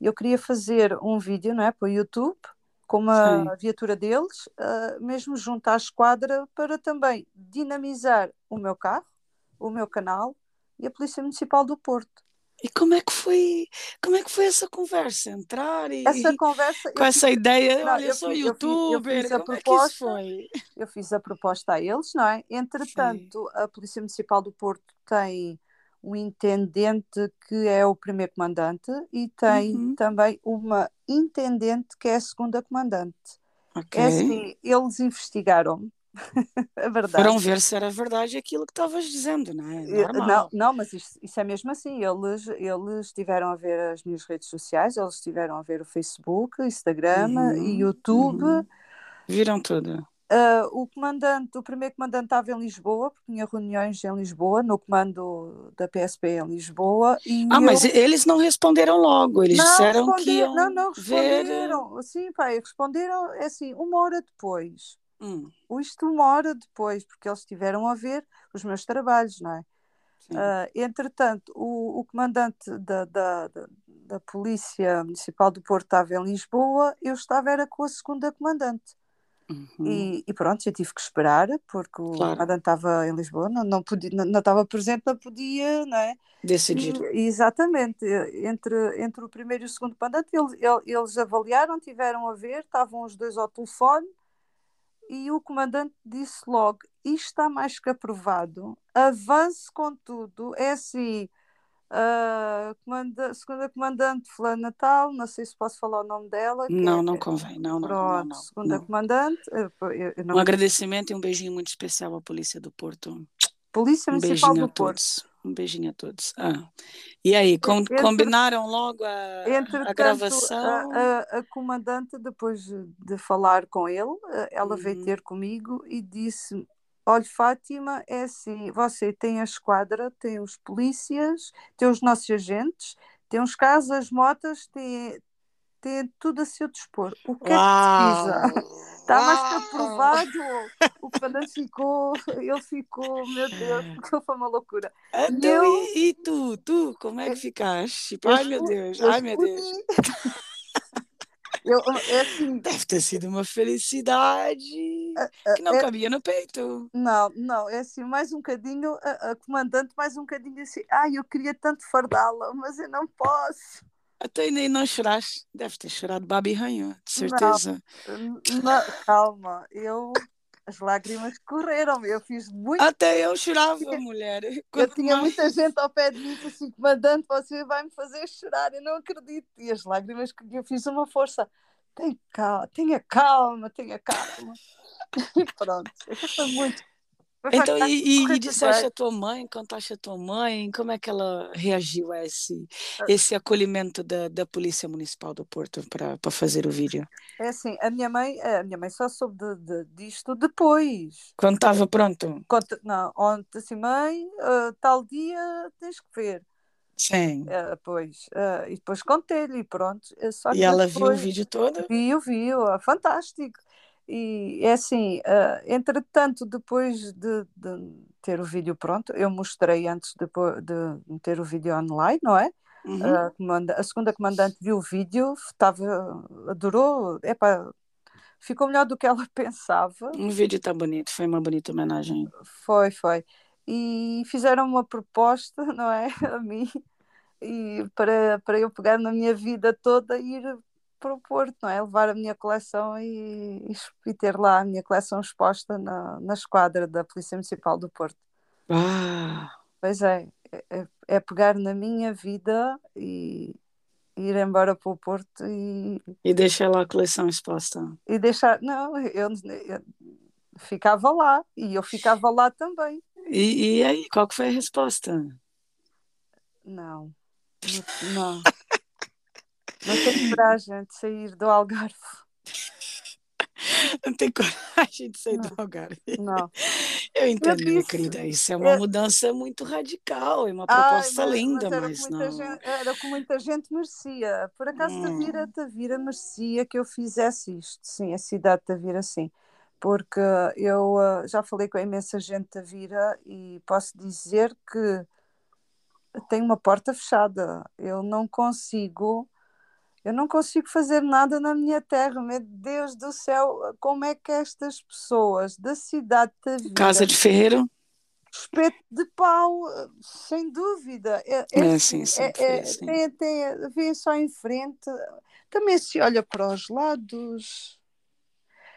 Eu queria fazer um vídeo, não é, para o YouTube, com uma Sim. viatura deles, mesmo junto à esquadra, para também dinamizar o meu carro, o meu canal e a Polícia Municipal do Porto. E como é que foi, como é que foi essa conversa? Entrar e Essa conversa, com essa ideia, Não, olha, eu sou fiz- eu fiz- eu youtuber, fiz a como é que isso proposta. foi? eu fiz a proposta a eles, não é? Entretanto, a Polícia Municipal do Porto tem um intendente que é o primeiro comandante e tem Uhum. também uma intendente que é a segunda comandante. Ok. É assim, eles investigaram, a verdade. Foram ver se era verdade aquilo que estavas dizendo, não é? Eh, Normal. Não, não, mas isso, isso é mesmo assim. Eles, eles estiveram a ver as minhas redes sociais, eles estiveram a ver o Facebook, Instagram Uhum, e YouTube. uhum. Viram tudo. Ah, o comandante, o primeiro comandante estava em Lisboa, porque tinha reuniões em Lisboa, no comando da PSP em Lisboa. Ah, mas eu- eles não responderam logo, eles não, disseram que responderam, iam não, não, ver. responderam. Sim, pai, responderam é assim, uma hora depois. Hum, Isto uma hora depois, porque eles estiveram a ver os meus trabalhos, não é? Ah, entretanto, o, o comandante da, da, da, da Polícia Municipal do Porto estava em Lisboa, eu estava era com a segunda comandante. Uhum. E, e pronto, eu tive que esperar, porque o Claro. comandante estava em Lisboa, não, não, podia, não, não estava presente, não podia, não é? Decidir. E- exatamente, entre, entre o primeiro e o segundo comandante, eles, el- eles avaliaram, tiveram a ver, estavam os dois ao telefone, e o comandante disse logo: Isto está mais que aprovado, avance com tudo. É assim, a comanda, segunda comandante Fulano Natal, não sei se posso falar o nome dela. Não, é- não convém. Não, não, não, Pronto, não, segunda não. comandante, eu, eu- não Um agradecimento e um beijinho muito especial à Polícia do Porto. Polícia Um Municipal beijinho do Porto. Um beijinho a todos. Ah. E aí, com- Entre- combinaram logo a, a gravação? a, a- a comandante, depois de falar com ele, eh, ela veio Uhum. ter comigo e disse: Olha, Fátima, é assim: você tem a esquadra, tem os polícias, tem os nossos agentes, tem os carros, as motas, tem, tem tudo a seu dispor. O que é que precisa? Está mais que aprovado. O comandante ficou, ele ficou, meu Deus, porque foi uma loucura. Então, eu- e, e tu, tu, como é que ficaste? Eu Ai, meu Deus, eu ai, meu Deus. Eu, é assim, Deve ter sido uma felicidade que não é- cabia no peito. Não, não, é assim, mais um bocadinho, a, a comandante mais um bocadinho assim, ai, eu queria tanto fardá-la, mas eu não posso. Até nem não choraste. Deve ter chorado Babi Ranho, de certeza. Não, não, calma, eu as lágrimas correram, eu fiz muito. Até eu chorava, mulher. Eu tinha mais... muita gente ao pé de mim, assim, comandante, você vai me fazer chorar, eu não acredito. E as lágrimas eu fiz uma força. Tenha calma, tenha calma, tenha calma. E pronto, foi muito então, e, e, disseste a tua mãe, contaste a tua mãe, como é que ela reagiu a esse, ah. esse acolhimento da, da Polícia Municipal do Porto para fazer o vídeo? É assim, a minha mãe, a minha mãe só soube de, de, disto depois. Quando estava pronto? Conta, não, ontem assim, mãe, uh, tal dia tens que ver. Sim. Uh, pois, uh, e depois contei-lhe e pronto. e ela viu o vídeo todo? Viu, viu, fantástico. E é assim, uh, entretanto, depois de, de, ter o vídeo pronto, eu mostrei antes de, de meter o vídeo online, não é? Uhum. Uh, comanda, a segunda comandante viu o vídeo, estava, adorou, epá, ficou melhor do que ela pensava. O vídeo está bonito, foi uma bonita homenagem. Foi, foi. E fizeram uma proposta, não é? A mim, e para, para eu pegar na minha vida toda e ir para o Porto, não é? Levar a minha coleção e, e ter lá a minha coleção exposta na, na esquadra da Polícia Municipal do Porto. Ah. Pois é, é, é pegar na minha vida e ir embora para o Porto e. E deixar lá a coleção exposta. E deixar. Não, eu, eu ficava lá e eu ficava lá também. E, e aí, qual que foi a resposta? Não. Não. Não tenho coragem de sair do Algarve. Não tenho coragem de sair não, do Algarve. Não. Eu entendo, eu minha querida. Isso é uma eu... mudança muito radical, é uma proposta Ai, mas, linda, mas, mas não. Gente, era que muita gente merecia. Por acaso, hum. Tavira, Tavira merecia que eu fizesse isto. Sim, a cidade de Tavira, sim. Porque eu uh, já falei com a imensa gente de Tavira e posso dizer que tenho uma porta fechada. Eu não consigo eu não consigo fazer nada na minha terra, meu Deus do céu, como é que estas pessoas da cidade da vida. Casa de Ferreiro? Espeto de pau, sem dúvida. É, é, é sim, sim, é, é, assim. tem, tem, vem só em frente. Também se olha para os lados.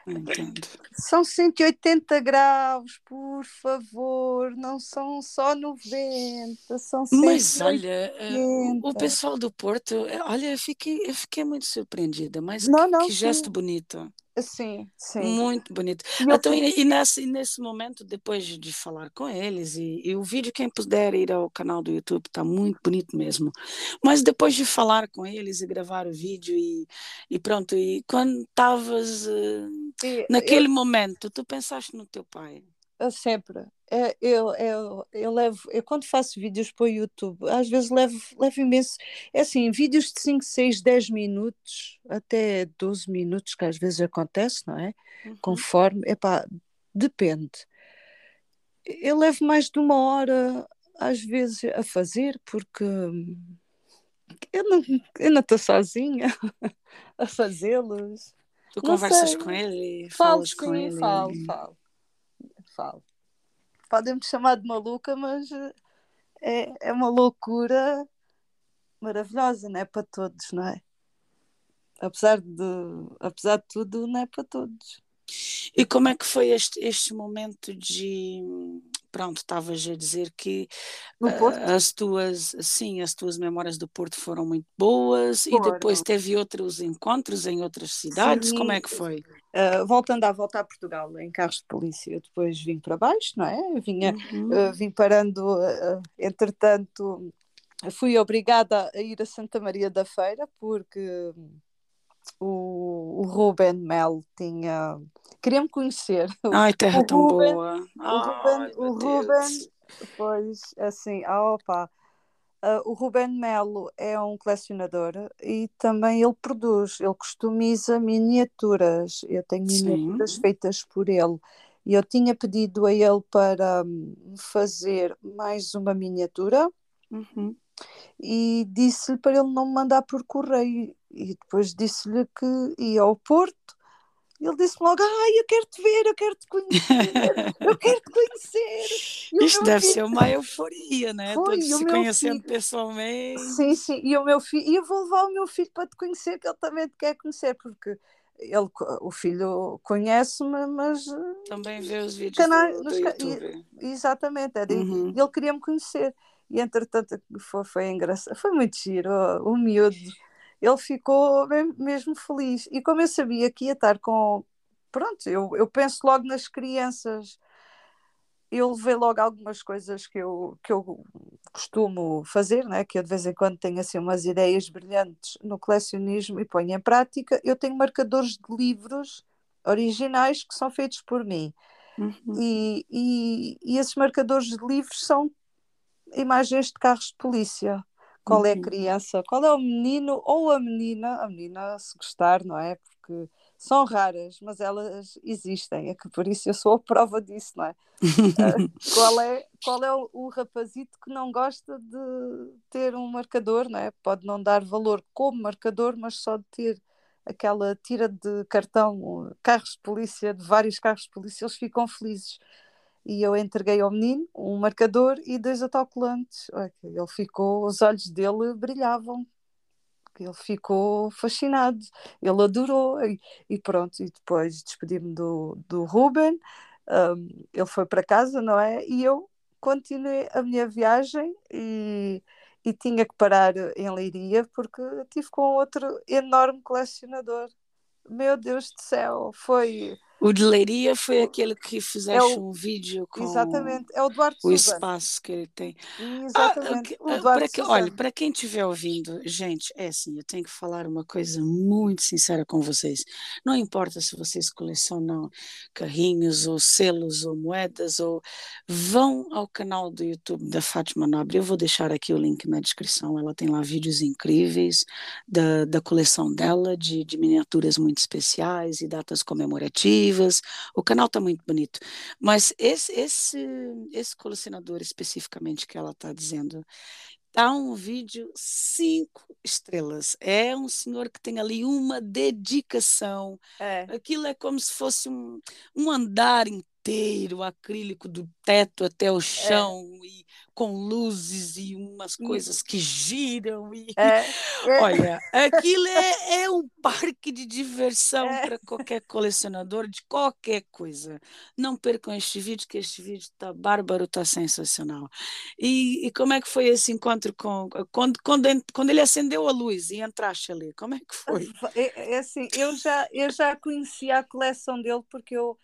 Entendo. São 180 graus, por favor, não são só 90, são 180. Mas olha, eh, o pessoal do Porto, eh, olha, eu fiquei, eu fiquei muito surpreendida, mas não, que, não, que gesto bonito. Sim, sim. Muito bonito. Então, e, e, nesse, nesse momento, depois de, de falar com eles, e, e, o vídeo, quem puder ir ao canal do YouTube, tá muito bonito mesmo. Mas depois de falar com eles e gravar o vídeo, e, e pronto, e quando estavas uh, naquele eu, momento, tu pensaste no teu pai? Eu sempre. É, eu, eu, eu levo, eu quando faço vídeos para o YouTube, às vezes levo, levo imenso, é assim, vídeos de 5, 6, 10 minutos, até 12 minutos, que às vezes acontece, não é? Uhum. Conforme, epá, depende. Eu levo mais de uma hora, às vezes, a fazer, porque eu não eu não estou sozinha a fazê-los. Tu não conversas sei. com ele? Falo, falas sim, com ele? Falo, falo, falo podem me chamar de maluca, mas é, é uma loucura maravilhosa, não é para todos, não é? Apesar de, apesar de tudo, não é para todos. E como é que foi este, este momento de pronto, estavas a dizer que uh, as tuas, sim, as tuas memórias do Porto foram muito boas e depois teve outros encontros em outras cidades, sim. como é que foi? Uh, voltando a voltar a Portugal em carros de polícia, eu depois vim para baixo, não é? Vinha, uhum. uh, vim parando, entretanto, fui obrigada a ir a Santa Maria da Feira porque o, o Ruben Mel tinha queria-me conhecer. Ai, terra o tão Ruben, boa. O Ruben, o Ruben pois assim, ah, opa. Uh, o Ruben Melo é um colecionador e também ele produz, ele customiza miniaturas. Eu tenho miniaturas Sim. feitas por ele. E eu tinha pedido a ele para um, fazer mais uma miniatura uhum. E disse-lhe para ele não me mandar por correio. E depois disse-lhe que ia ao Porto ele disse logo: Ai, eu quero te ver, eu quero te conhecer, eu quero te conhecer. Isto deve filho... ser uma euforia, né? Foi, Todos se conhecendo filho... pessoalmente. Sim, sim. E o meu filho, e eu vou levar o meu filho para te conhecer, que ele também te quer conhecer, porque ele, o filho conhece-me, mas. Também vê os vídeos canais, do, do YouTube. exatamente, era, uhum. ele queria me conhecer. E entretanto foi, foi engraçado, foi muito giro, o, o miúdo ele ficou mesmo feliz. E como eu sabia que ia estar com. Pronto, eu, eu penso logo nas crianças. Eu levei logo algumas coisas que eu, que eu costumo fazer, né? que eu de vez em quando tenho assim umas ideias brilhantes no colecionismo e ponho em prática. Eu tenho marcadores de livros originais que são feitos por mim. Uhum. E, e, e esses marcadores de livros são imagens de carros de polícia qual é a uhum. criança, qual é o menino ou a menina, a menina se gostar, não é? Porque são raras, mas elas existem, é que por isso eu sou a prova disso, não é? uh, qual é, qual é o, o, rapazito que não gosta de ter um marcador, não é? Pode não dar valor como marcador, mas só de ter aquela tira de cartão, carros de polícia, de vários carros de polícia, eles ficam felizes e eu entreguei ao menino um marcador e dois autocolantes. Ele ficou, os olhos dele brilhavam, ele ficou fascinado, ele adorou e, e pronto. E depois despedi-me do, do Ruben, um, ele foi para casa, não é? E eu continuei a minha viagem e, e tinha que parar em Leiria porque tive com outro enorme colecionador. Meu Deus do céu, foi o de Leiria foi aquele que fizeste é o, um vídeo com exatamente, é o Duarte o espaço que ele tem. Exatamente, ah, para que, Olha, para quem estiver ouvindo, gente, é assim, eu tenho que falar uma coisa muito sincera com vocês. Não importa se vocês colecionam carrinhos ou selos ou moedas, ou vão ao canal do YouTube da Fátima Nobre. Eu vou deixar aqui o link na descrição. Ela tem lá vídeos incríveis da, da coleção dela, de, de miniaturas muito especiais e datas comemorativas o canal está muito bonito. Mas esse, esse, esse colecionador especificamente que ela está dizendo, tá um vídeo cinco estrelas. É um senhor que tem ali uma dedicação. É. Aquilo é como se fosse um, um andar inteiro, acrílico do teto até o é. chão é. e com luzes e umas coisas que giram. E... É, é. Olha, aquilo é, é um parque de diversão é. para qualquer colecionador de qualquer coisa. Não percam este vídeo, que este vídeo está bárbaro, está sensacional. E, e, como é que foi esse encontro com. Quando, quando, quando ele acendeu a luz e entraste ali, como é que foi? É assim, eu já, eu já conhecia a coleção dele porque eu,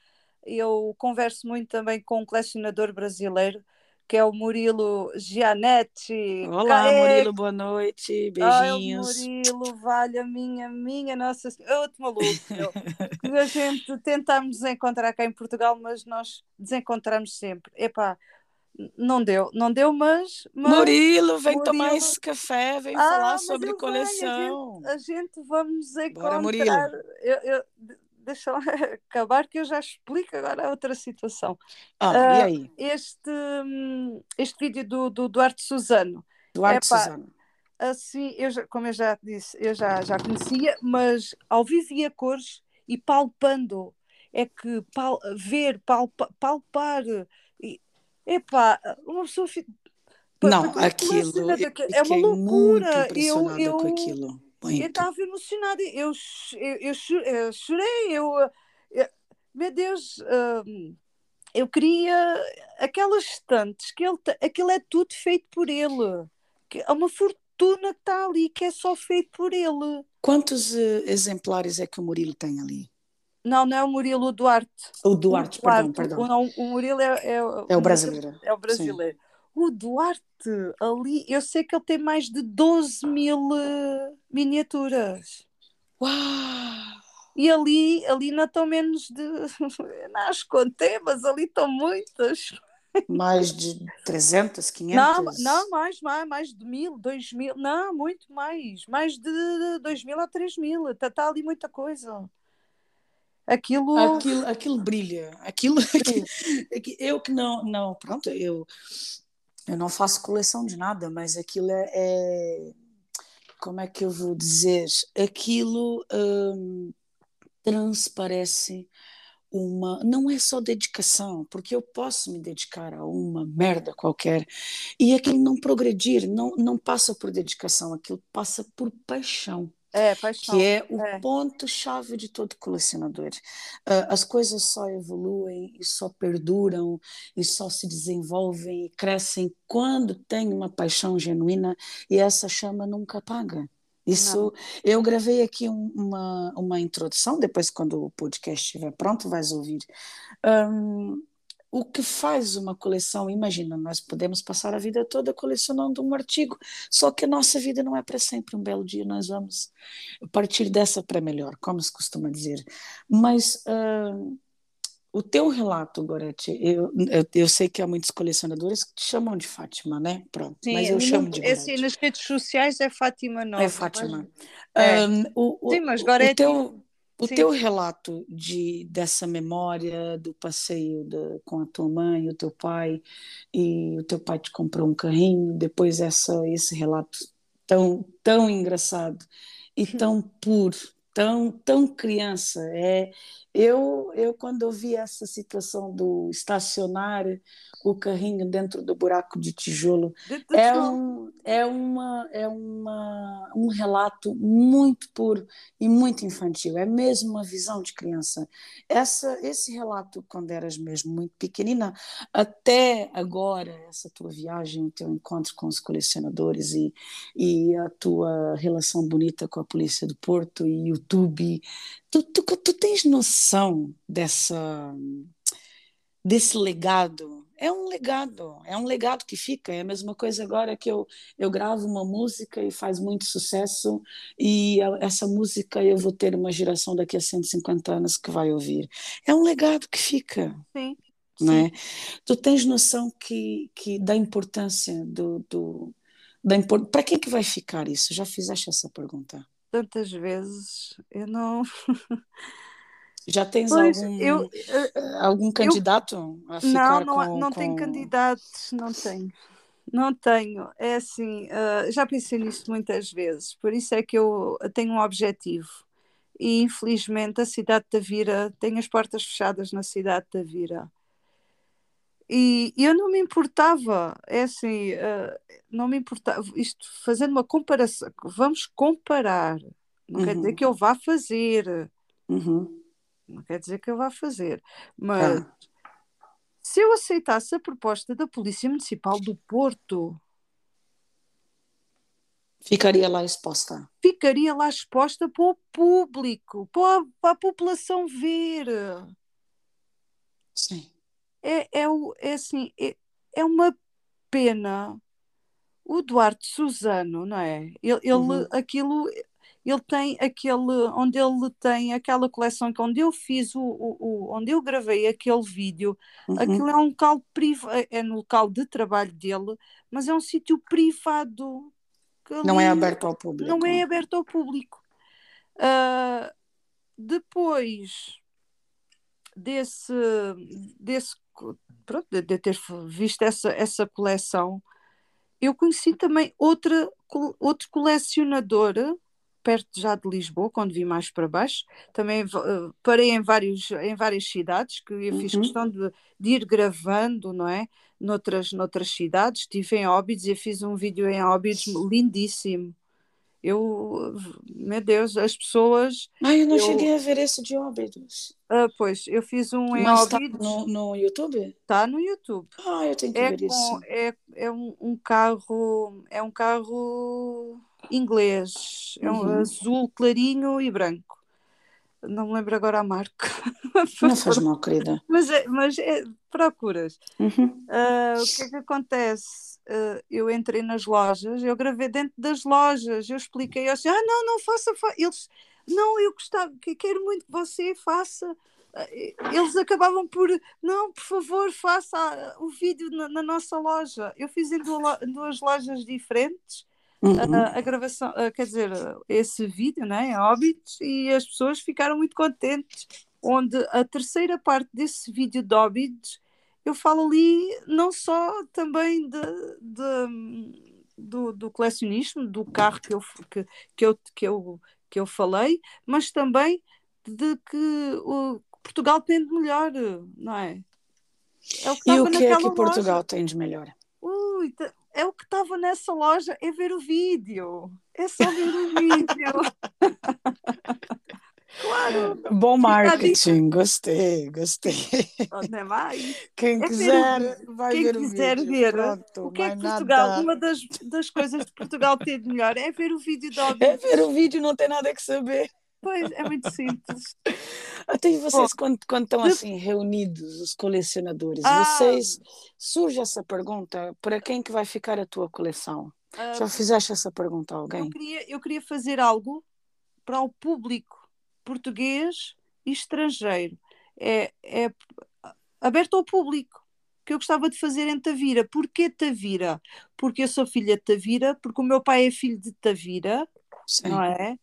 eu converso muito também com um colecionador brasileiro que é o Murilo Gianetti. Olá, Murilo, boa noite, beijinhos. Ai, Murilo, vale a minha, minha Nossa Senhora, outro maluco. que a gente tentamos encontrar cá em Portugal, mas nós desencontramos sempre. Epá, não deu, não deu, mas. mas Murilo, vem Murilo... tomar esse café, vem ah, falar sobre coleção. Venho, a, gente, a gente vamos encontrar. Bora, Murilo. Eu, eu, deixa lá acabar que eu já explico agora a outra situação. Ah, uh, e ah, aí? Este, este vídeo do, do Duarte Suzano. Duarte Epá, Suzano. Assim, eu já, como eu já disse, eu já, já conhecia, mas ao vivo e a cores e palpando, é que pal, ver, palpa, palpar, e, epá, uma pessoa fica, não, aquilo é uma loucura. eu, eu, com aquilo. Muito. Eu estava emocionada, eu, eu, eu, eu chorei, eu, eu, meu Deus, hum, eu queria aquelas estantes, que ele, aquilo é tudo feito por ele, que é uma fortuna que está ali, que é só feito por ele. Quantos uh, exemplares é que o Murilo tem ali? Não, não é o Murilo, o Duarte. O Duarte, o Duarte perdão, perdão. O, não, o Murilo é, é, é o brasileiro. É o brasileiro. Sim. O Duarte, ali, eu sei que ele tem mais de 12 mil uh, miniaturas. Uau! E ali, ali não estão menos de. Não as contei, mas ali estão muitas. Mais de 300, 500? Não, não mais, mais, mais de mil, dois mil, não, muito mais. Mais de dois mil a três mil. Está tá ali muita coisa. Aquilo... aquilo aquilo brilha aquilo, aquilo eu que não não pronto eu eu não faço coleção de nada, mas aquilo é, é como é que eu vou dizer? Aquilo hum, transparece uma. Não é só dedicação, porque eu posso me dedicar a uma merda qualquer e aquilo não progredir, não, não passa por dedicação, aquilo passa por paixão. É, paixão. Que é o é. ponto-chave de todo colecionador. Uh, as coisas só evoluem e só perduram e só se desenvolvem e crescem quando tem uma paixão genuína e essa chama nunca apaga. Isso, Não. eu gravei aqui um, uma, uma introdução, depois quando o podcast estiver pronto, vais ouvir. Um, o que faz uma coleção? Imagina, nós podemos passar a vida toda colecionando um artigo, só que a nossa vida não é para sempre. Um belo dia nós vamos partir dessa para melhor, como se costuma dizer. Mas uh, o teu relato, Gorete, eu, eu, eu, sei que há muitos colecionadores que te chamam de Fátima, né? Pronto, Sim, mas eu chamo de Gorete. Assim, nas redes sociais é Fátima não. É Fátima. Mas... É. Um, o, Sim, mas Gorete... O teu, o teu relato de, dessa memória do passeio com a tua mãe, o teu pai, e o teu pai te comprou um carrinho, depois essa, esse relato tão, tão engraçado e tão puro, tão, tão criança, é eu, eu, quando eu vi essa situação do estacionar o carrinho dentro do buraco de tijolo, é, um, é, uma, é uma, um relato muito puro e muito infantil. É mesmo uma visão de criança. Essa, esse relato, quando eras mesmo muito pequenina, até agora, essa tua viagem, o teu encontro com os colecionadores e, e a tua relação bonita com a Polícia do Porto e YouTube, Tu, tu, tu tens noção dessa, desse legado? É um legado, é um legado que fica. É a mesma coisa agora que eu, eu gravo uma música e faz muito sucesso, e essa música eu vou ter uma geração daqui a 150 anos que vai ouvir. É um legado que fica. Sim. Né? Tu tens noção que, que da importância do, do da import... para quem que vai ficar isso? Já fizeste essa pergunta? Tantas vezes, eu não. Já tens pois, algum, eu, algum candidato eu, a ficar não, não, com, não com... tenho candidatos, não tenho. Não tenho. É assim, uh, já pensei nisso muitas vezes, por isso é que eu tenho um objetivo. E infelizmente a cidade da Vira tem as portas fechadas na cidade da Vira. E eu não me importava, é assim, uh, não me importava, isto fazendo uma comparação, vamos comparar, não uhum. quer dizer uhum. que eu vá fazer, uhum. não quer dizer que eu vá fazer, mas ah. se eu aceitasse a proposta da Polícia Municipal do Porto, Ficaria lá exposta. Ficaria lá exposta para o público, para a, para a população ver. Sim é, é, é assim, é, é uma pena. O Duarte Suzano, não é? Ele, ele uhum. aquilo, ele tem aquele, onde ele tem aquela coleção que onde eu fiz o, o, o onde eu gravei aquele vídeo, uhum. aquilo é um local privado, é, é no local de trabalho dele, mas é um sítio privado. Não é aberto ao público. Não é aberto ao público. Uh, depois desse, desse pronto, de, ter visto essa, essa coleção, eu conheci também outra, outro colecionador perto já de Lisboa, quando vim mais para baixo. Também uh, parei em, vários, em várias cidades, que eu fiz uhum. questão de, de, ir gravando, não é? Noutras, noutras cidades. Estive em Óbidos e fiz um vídeo em Óbidos lindíssimo. Eu, meu Deus, as pessoas. Ai, eu não eu, cheguei a ver esse de Óbidos. Ah, pois, eu fiz um em Mas Óbidos. Tá no, no YouTube? Está no YouTube. Ah, eu tenho que é ver com, isso. É, é um, um, carro, é um carro inglês, é um uhum. azul clarinho e branco. Não me lembro agora a marca. Não faz mal, querida. Mas, é, mas é, procuras. Uhum. Uh, o que é que acontece? Uh, eu entrei nas lojas, eu gravei dentro das lojas, eu expliquei assim, ah não, não faça, fa eles, não, eu gostava, que quero muito que você faça, eh, eles acabavam por, não, por favor, faça o vídeo na, na nossa loja. Eu fiz em duas, lojas diferentes uhum. a, a, gravação, a, quer dizer, esse vídeo, né, Hobbits, e as pessoas ficaram muito contentes. Onde a terceira parte desse vídeo de Hobbits eu falo ali não só também de, de do, do, colecionismo, do carro que eu, que, que, eu, que, eu, que eu falei, mas também de que o Portugal tem de melhor, não é? é o e o que é que Portugal loja. tem de melhor? Ui, é o que estava nessa loja, é ver o vídeo. É só ver o vídeo. Claro. Bom marketing, gostei, gostei. Onde é mais? Quem é quiser, ver, vai quem ver quiser o vídeo. ver Pronto, o que é que Portugal, nada. uma das, das coisas de Portugal ter de melhor é ver o vídeo da É ver o vídeo, não tem nada que saber. Pois, é muito simples. Até vocês, Bom, quando, quando estão assim reunidos, os colecionadores, ah, vocês surge essa pergunta: para quem que vai ficar a tua coleção? Ah, Já fizeste essa pergunta a alguém? Eu queria, eu queria fazer algo para o público português e estrangeiro. É, é aberto ao público. Que eu gostava de fazer em Tavira. Porquê Tavira? Porque eu sou filha de Tavira, porque o meu pai é filho de Tavira, Sim. não é?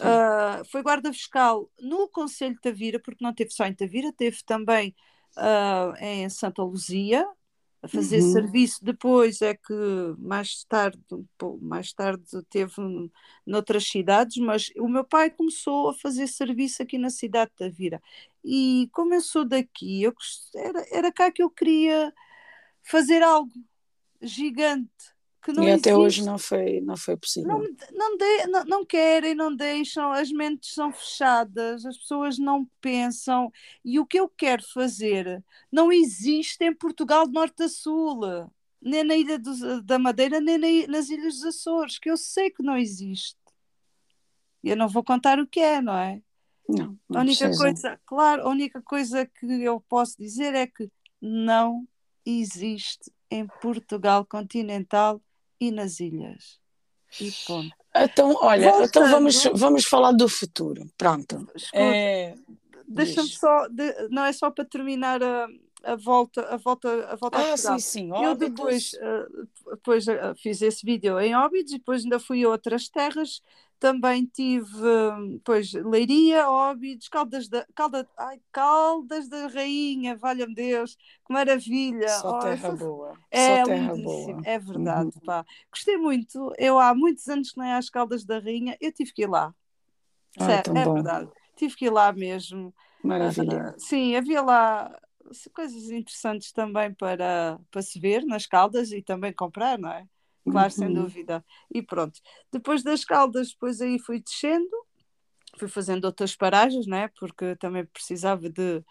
Uh, foi guarda fiscal no Conselho de Tavira, porque não teve só em Tavira, teve também uh, em Santa Luzia, a fazer uhum. serviço. Depois é que mais tarde, mais tarde teve noutras cidades, mas o meu pai começou a fazer serviço aqui na cidade da Vira. E como eu sou daqui, eu, era, era cá que eu queria fazer algo gigante que não e existe. até hoje não foi, não foi possível. Não, não, de, não, não, querem, não deixam, as mentes são fechadas, as pessoas não pensam. E o que eu quero fazer não existe em Portugal de norte a sul, nem na Ilha do, da Madeira, nem na, nas Ilhas dos Açores, que eu sei que não existe. E eu não vou contar o que é, não é? Não, não a única precisa. coisa, claro, a única coisa que eu posso dizer é que não existe em Portugal continental e nas ilhas. E ponto. Então, olha, Voltando, então vamos, vamos falar do futuro. Pronto. é... Deixa-me só, de, não é só para terminar a, a volta, a volta, a volta ah, sim, sim. Óbidos. Eu depois, uh, depois uh, fiz esse vídeo em Óbidos e depois ainda fui a outras terras também tive, pois, Leiria, Óbidos, Caldas da, Calda, ai, Caldas da Rainha, valha-me Deus, que maravilha. Só oh, terra boa. É Só terra boa. É verdade, uhum. pá. Gostei muito. Eu há muitos anos que não ia às Caldas da Rainha, eu tive que ir lá. Sério, é bom. verdade. Tive que ir lá mesmo. Maravilha. Uh, sim, havia lá coisas interessantes também para, para se ver nas Caldas e também comprar, não é? Claro, uhum. sem dúvida. E pronto. Depois das Caldas, depois aí fui descendo, fui fazendo outras paragens, não é? Porque também precisava de,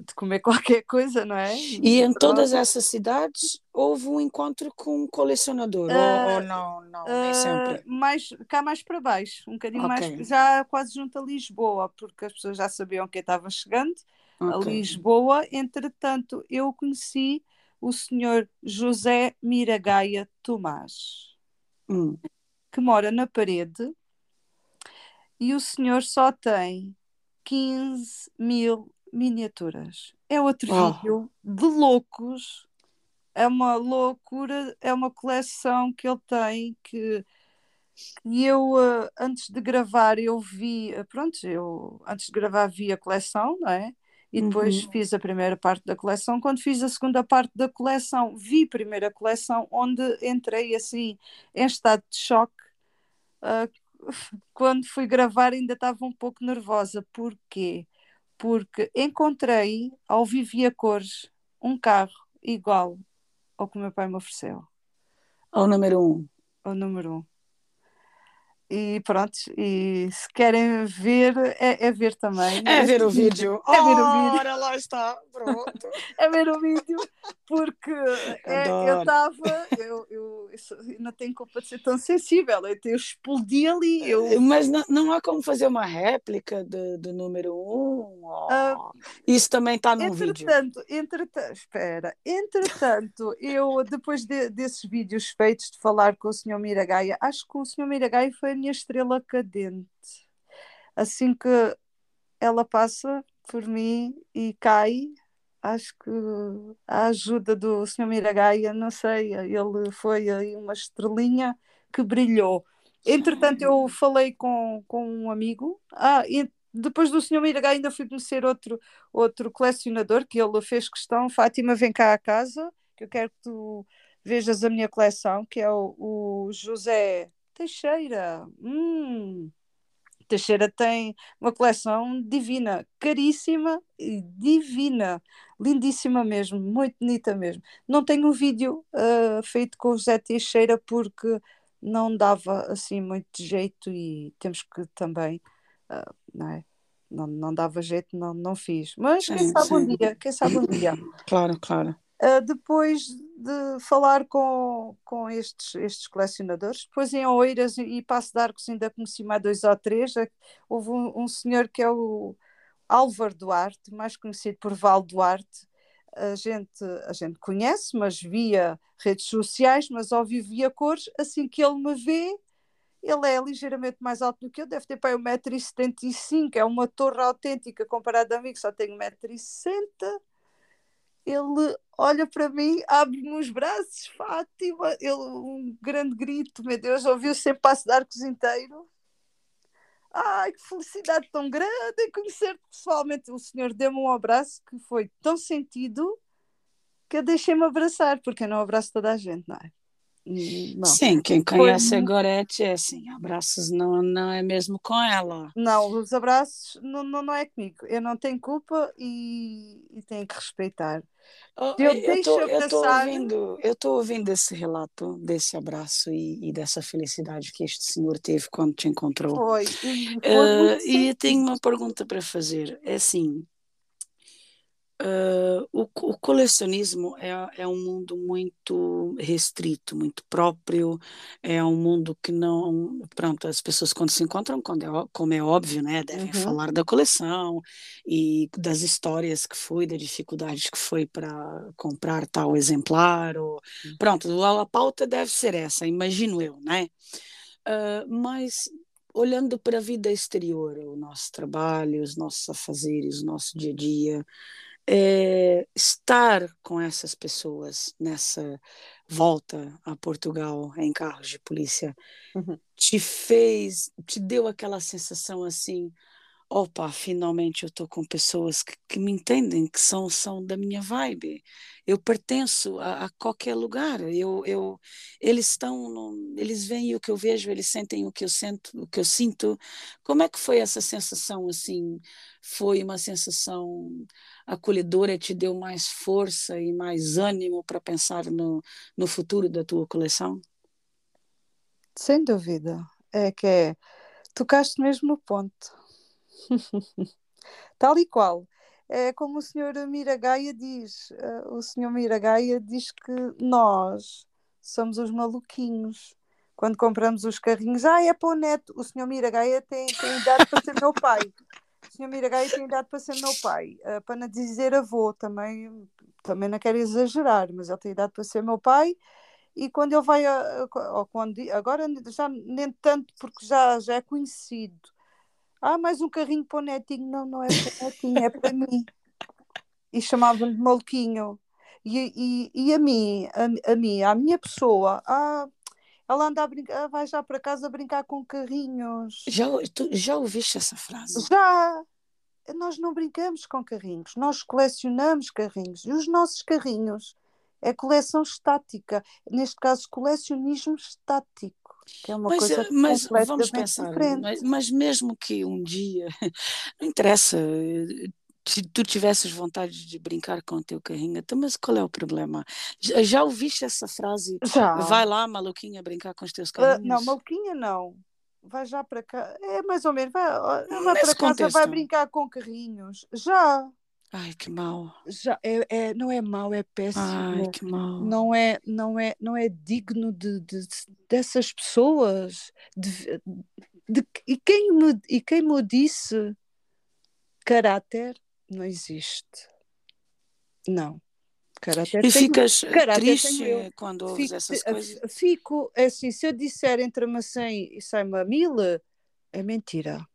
de comer qualquer coisa, não é? E em todas essas cidades houve um encontro com um colecionador, uh, ou, ou, ah, não, não, uh, nem ah, sempre? Mais, cá mais para baixo, um bocadinho okay. mais, já quase junto a Lisboa, porque as pessoas já sabiam que eu estava chegando okay. a Lisboa, entretanto eu conheci o senhor José Miragaia Tomás, hum. que mora na parede, e o senhor só tem 15 mil miniaturas. É outro oh. vídeo de loucos. É uma loucura, é uma coleção que ele tem que e eu eh, antes de gravar eu vi, eh, pronto, eu antes de gravar vi a coleção, não é? E depois uhum. fiz a primeira parte da coleção. Quando fiz a segunda parte da coleção, vi a primeira coleção, onde entrei assim em estado de choque. Uh, quando fui gravar, ainda estava um pouco nervosa. Porquê? Porque encontrei, ao Vivia Cores, um carro igual ao que o meu pai me ofereceu. Ao número um. Ao número um e pronto, e se querem ver, é, é ver também. É, ver o vídeo. É ver o vídeo. Ora, lá está, pronto. é ver o vídeo, porque é, eu estava, eu, eu, eu, não tenho culpa de ser tão sensível, eu, eu explodi ali. Eu... Mas não, não há como fazer uma réplica do, do número um? Oh. Isso também está no vídeo. Entretanto, espera, entretanto, eu depois de, desses vídeos feitos de falar com o senhor Miragaia, acho que o senhor Miragaia foi minha estrela cadente. Assim que ela passa por mim e cai, acho que a ajuda do Sr. Miragaia, não sei, ele foi aí uma estrelinha que brilhou. Entretanto, eu falei com, com um amigo. Ah, e depois do Sr. Miragaia ainda fui conhecer outro, outro colecionador que ele fez questão. Fátima, vem cá à casa, que eu quero que tu vejas a minha coleção, que é o, o José Teixeira. Hum, Teixeira tem uma coleção divina, caríssima e divina, lindíssima mesmo, muito bonita mesmo. Não tenho um vídeo uh, feito com o José Teixeira porque não dava assim muito jeito e temos que também, uh, não é? Não, não dava jeito, não, não fiz. Mas sim, quem sabe sim. um dia, quem sabe um dia. Claro, claro. Uh, depois de falar com, com estes, estes colecionadores, depois em Oeiras e Passo de Arcos ainda conheci mais dois ou três. Houve um, um senhor que é o Álvaro Duarte, mais conhecido por Val Duarte. A gente, a gente conhece, mas via redes sociais, mas ao vivo via cores. Assim que ele me vê, ele é ligeiramente mais alto do que eu, deve ter para 1,75m, é uma torre autêntica comparada a mim, que só tenho 1,60m ele olha para mim, abre-me os braços, Fátima, ele, um grande grito, meu Deus, ouviu sempre passo de arcos inteiro. Ai, que felicidade tão grande em conhecer pessoalmente. O senhor deu-me um abraço que foi tão sentido que eu deixei-me abraçar, porque eu não abraço toda a gente, não é? Não. Sim, quem conhece Foi... a Gorete é assim, abraços não, não é mesmo com ela. Não, os abraços não, não, não é comigo. Eu não tenho culpa e, e tenho que respeitar. Oh, eu estou ouvindo, eu estou ouvindo esse relato desse abraço e, e, dessa felicidade que este senhor teve quando te encontrou. Foi. E, foi uh, e tenho uma pergunta para fazer. É assim, Uh, o, o, colecionismo é, é, um mundo muito restrito, muito próprio, é um mundo que não. Pronto, as pessoas quando se encontram, quando é, como é óbvio, né, devem uhum. falar da coleção e das histórias que foi, da dificuldade que foi para comprar tal exemplar. Ou, uhum. Pronto, a, a, pauta deve ser essa, imagino eu, né? Uh, mas olhando para a vida exterior, o nosso trabalho, os nossos afazeres, o nosso dia a dia é, estar com essas pessoas nessa volta a Portugal em carros de polícia uhum. te fez, te deu aquela sensação assim, opa, finalmente eu estou com pessoas que, que, me entendem, que são, são da minha vibe. Eu pertenço a, a qualquer lugar. Eu, eu, eles estão, eles veem o que eu vejo, eles sentem o que eu sinto, o que eu sinto. Como é que foi essa sensação assim? Foi uma sensação acolhedora, te deu mais força e mais ânimo para pensar no, no futuro da tua coleção? Sem dúvida. É que é, tocaste mesmo ponto Tal e qual. É como o senhor Miragaia diz, uh, o senhor Miragaia diz que nós somos os maluquinhos. Quando compramos os carrinhos, ah, é para o neto. O senhor Miragaia tem, tem idade para ser meu pai. O senhor Miragaia tem idade para ser meu pai. Uh, para não dizer avô, também, também não quero exagerar, mas ele tem idade para ser meu pai e quando ele vai a, a, quando, agora já nem tanto porque já, já é conhecido ah, mais um carrinho para o netinho. Não, não é para o netinho, é para mim. E chamavam-lhe Molquinho. E, e, e a mim, a, a mim, a minha pessoa, ah, ela anda a brincar, vai já para casa brincar com carrinhos. Já, tu, já ouviste essa frase? Já! Nós não brincamos com carrinhos, nós colecionamos carrinhos. E os nossos carrinhos é coleção estática, neste caso, colecionismo estático que é uma mas, coisa eh, mas vamos pensar, mas, mas, mesmo que um dia, não interessa, se tu tivesses vontade de brincar com o teu carrinho, então, mas qual é o problema? Já, já ouviste essa frase? Já. Vai lá, maluquinha, brincar com os teus carrinhos? Uh, não, maluquinha não. Vai já para cá. É mais ou menos. Vai, vai para casa, contexto. vai brincar com carrinhos. Já. Ai, que mal. Já é, é, não é mau, é péssimo. Ai, que mal. Não é, não é, não é digno de, de dessas pessoas. De, de, e, quem me, e quem me disse caráter não existe. Não. Caráter e ficas triste quando ouves fico, essas coisas? Fico, é assim, se eu disser entre a 100 e sai-me a mil, é mentira.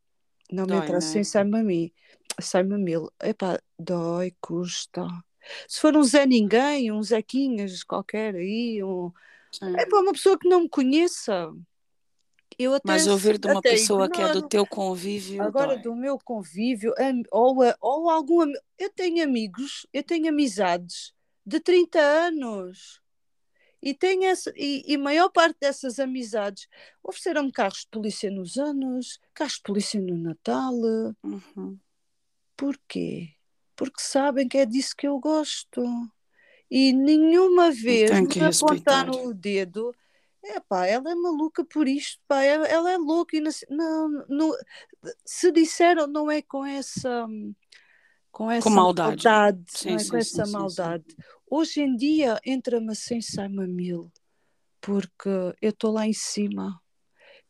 Não me interessa sem sai-me a mim sai-me mil. Epá, dói, custa. Se for um Zé Ninguém, um Zequinhas qualquer aí, um... é para uma pessoa que não me conheça. Eu até, Mas ouvir de uma pessoa que é do teu convívio. Agora, dói. do meu convívio, ou, ou algum. Eu tenho amigos, eu tenho amizades de 30 anos. E, tem essa, e, e maior parte dessas amizades ofereceram-me carros de polícia nos anos, carros de polícia no Natal. Uhum. Porquê? Porque sabem que é disso que eu gosto. E nenhuma vez me apontaram o dedo. É pá, ela é maluca por isto, pá, ela, é louca. E não, se- não, se disseram, não é com essa com essa maldade. maldade, Sim, não é sim, com sim, essa maldade. Hoje em dia entra-me assim sai-me mil, porque eu estou lá em cima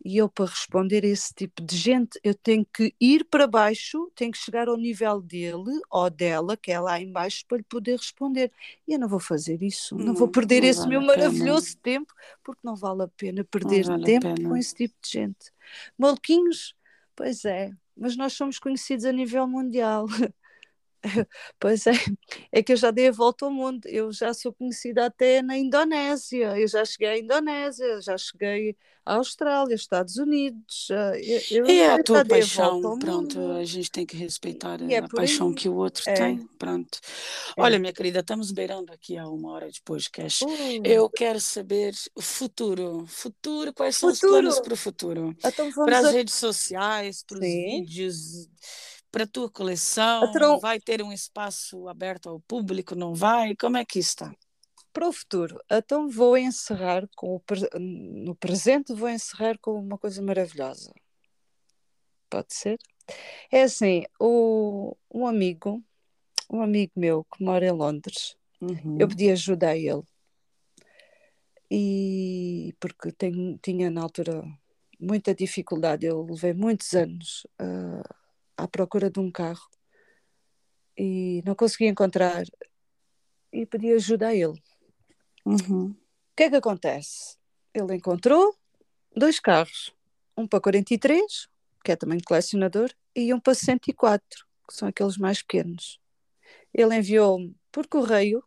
e eu para responder a esse tipo de gente eu tenho que ir para baixo, tenho que chegar ao nível dele ou dela, que é lá em baixo, para lhe poder responder. E eu não vou fazer isso, não, vou Não, perder não esse vale meu maravilhoso tempo, porque não vale a pena perder vale tempo pena. com esse tipo de gente. Maluquinhos, pois é, mas nós somos conhecidos a nível mundial. Pois é, é que eu já dei a volta ao mundo, eu já sou conhecida até na Indonésia, eu já cheguei à Indonésia, já cheguei à Austrália, Estados Unidos, eu, E é a tua a paixão, ao pronto, a gente tem que respeitar E é a por paixão aí. que o outro É. tem, pronto. É. Olha, minha querida, estamos beirando aqui a uma hora de podcast. Uh, Eu quero saber o futuro. Futuro, quais são os planos Futuro. para o futuro? então Para as a... redes sociais, para os vídeos, para a tua coleção? Então- Vai ter um espaço aberto ao público? Não vai? Como é que está? para o futuro. Então vou encerrar com o pre- no presente vou encerrar com uma coisa maravilhosa. Pode ser? É assim, o, um amigo, um amigo meu que mora em Londres, Uhum. eu pedi ajuda a ele. E porque tenho, tinha na altura muita dificuldade, eu levei muitos anos ah, à procura de um carro e não consegui encontrar e pedi ajuda a ele. Uhum. O que é que acontece? Ele encontrou dois carros, um para 43, que é também colecionador, e um para 104, que são aqueles mais pequenos. Ele enviou-me por correio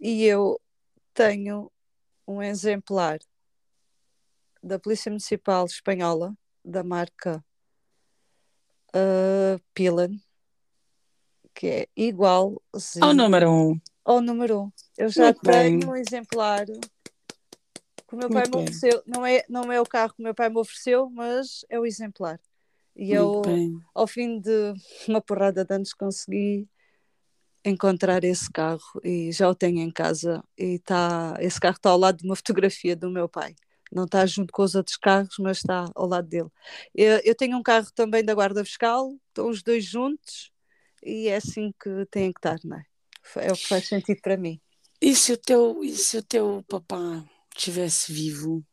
e eu tenho um exemplar da Polícia Municipal Espanhola, da marca uh, Pilan, que é igual Ao número um. ao número 1. Um. Eu já Muito bem. tenho um exemplar que o meu pai Muito me bem. ofereceu. Não é, não é o carro que o meu pai me ofereceu, mas é o exemplar. E eu, Muito bem. ao fim de uma porrada de anos, consegui encontrar esse carro e já o tenho em casa. E tá, esse carro está ao lado de uma fotografia do meu pai. Não está junto com os outros carros, mas está ao lado dele. Eu, eu tenho um carro também da Guarda Fiscal, estão os dois juntos e é assim que têm que estar, não é? É o que faz sentido para mim. E se o teu, e se o teu papá estivesse vivo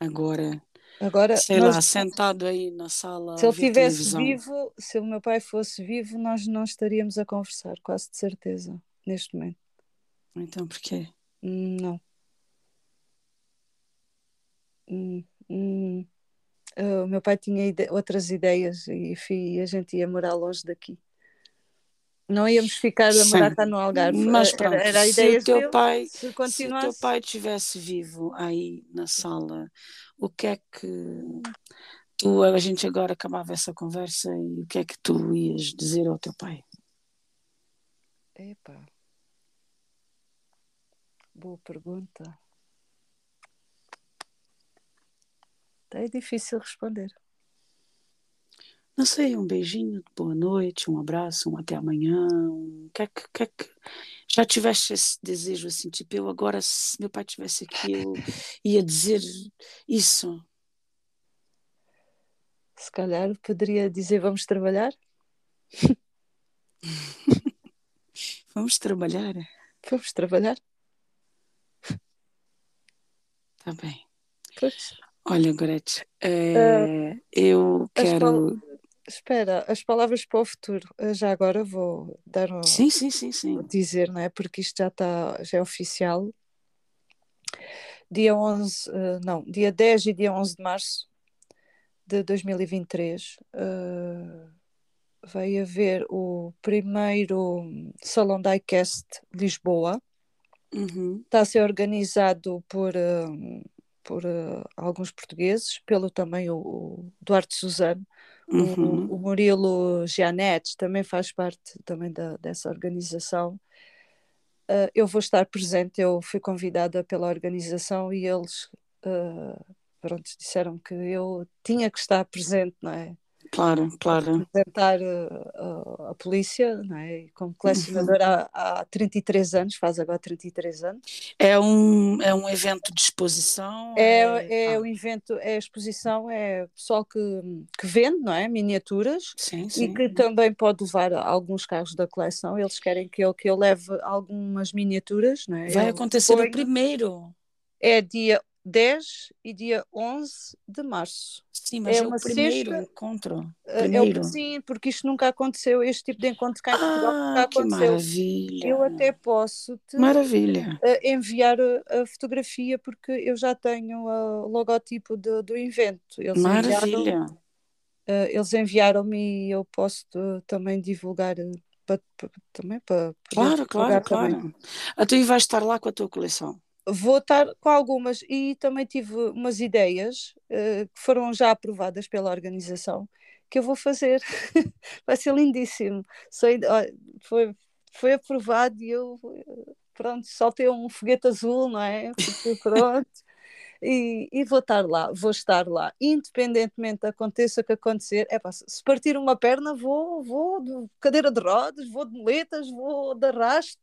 agora, Agora, sei nós- lá, sentado aí na sala se ele estivesse vivo, se o meu pai fosse vivo, nós não estaríamos a conversar, quase de certeza, neste momento. Então porquê? Hum, Não. Hum, hum. Ah, o meu pai tinha ide- outras ideias e a gente ia morar longe daqui. Não íamos ficar a morar cá no Algarve. Mas pronto, era, era a se ideia o teu dele. pai, Se se o teu pai estivesse vivo aí na sala, o que é que tu, a gente agora acabava essa conversa e o que é que tu ias dizer ao teu pai? Epá. Boa pergunta. É difícil responder. Não sei, um beijinho, boa noite, um abraço, um até amanhã. Um... Que que, que... Já tiveste esse desejo assim, tipo, eu agora, se meu pai estivesse aqui, eu ia dizer isso. Se calhar poderia dizer vamos trabalhar? Vamos trabalhar? Vamos trabalhar? Tá bem. Pois. Olha, Gretchen, eh, eu as quero. Espera, as palavras para o futuro. Eu Já agora vou dar um, Sim, sim, sim, sim. dizer, não é? Porque isto já está, já é oficial. Dia 11, eh, não, dia 10 e dia 11 de março de 2023 eh, vai haver o primeiro Salão Diecast Lisboa. Uhum, Está a ser organizado por, por eh, alguns portugueses, pelo também o, o Duarte Suzano, uhum. o, o Murilo Gianetti também faz parte também da, dessa organização. uh, eu vou estar presente. Eu fui convidada pela organização e eles uh, pronto, disseram que eu tinha que estar presente, não é? Claro, claro. Representar uh, a polícia, não é? Como colecionadora uhum. há, há 33 anos, faz agora 33 anos. É um, é um evento de exposição? É, é, é ah. um evento, é exposição, é pessoal que, que vende, não é? Miniaturas. Sim, sim. E que também pode levar alguns carros da coleção. Eles querem que eu, que eu leve algumas miniaturas, não é? Vai eu acontecer o primeiro. É dia 10 e dia 11 de março. Sim, mas é, é o primeiro sexta, encontro. Primeiro. É, sim, porque isto nunca aconteceu, este tipo de encontro cá em Portugal ah, nunca aconteceu. Que maravilha. Eu até posso te maravilha. enviar a, a, fotografia porque eu já tenho o logotipo do, do evento. Eles maravilha. Enviaram, eles enviaram-me e eu posso também divulgar para, para, também para claro, claro, claro. A tu vais estar lá com a tua coleção vou estar com algumas e também tive umas ideias uh, que foram já aprovadas pela organização que eu vou fazer. Vai ser lindíssimo. Sei, foi, foi aprovado e eu pronto, soltei um foguete azul, não é? pronto. e, e, vou estar lá, vou estar lá, independentemente aconteça o que acontecer. É, se partir uma perna, vou, vou de cadeira de rodas, vou de muletas, vou de arrasto,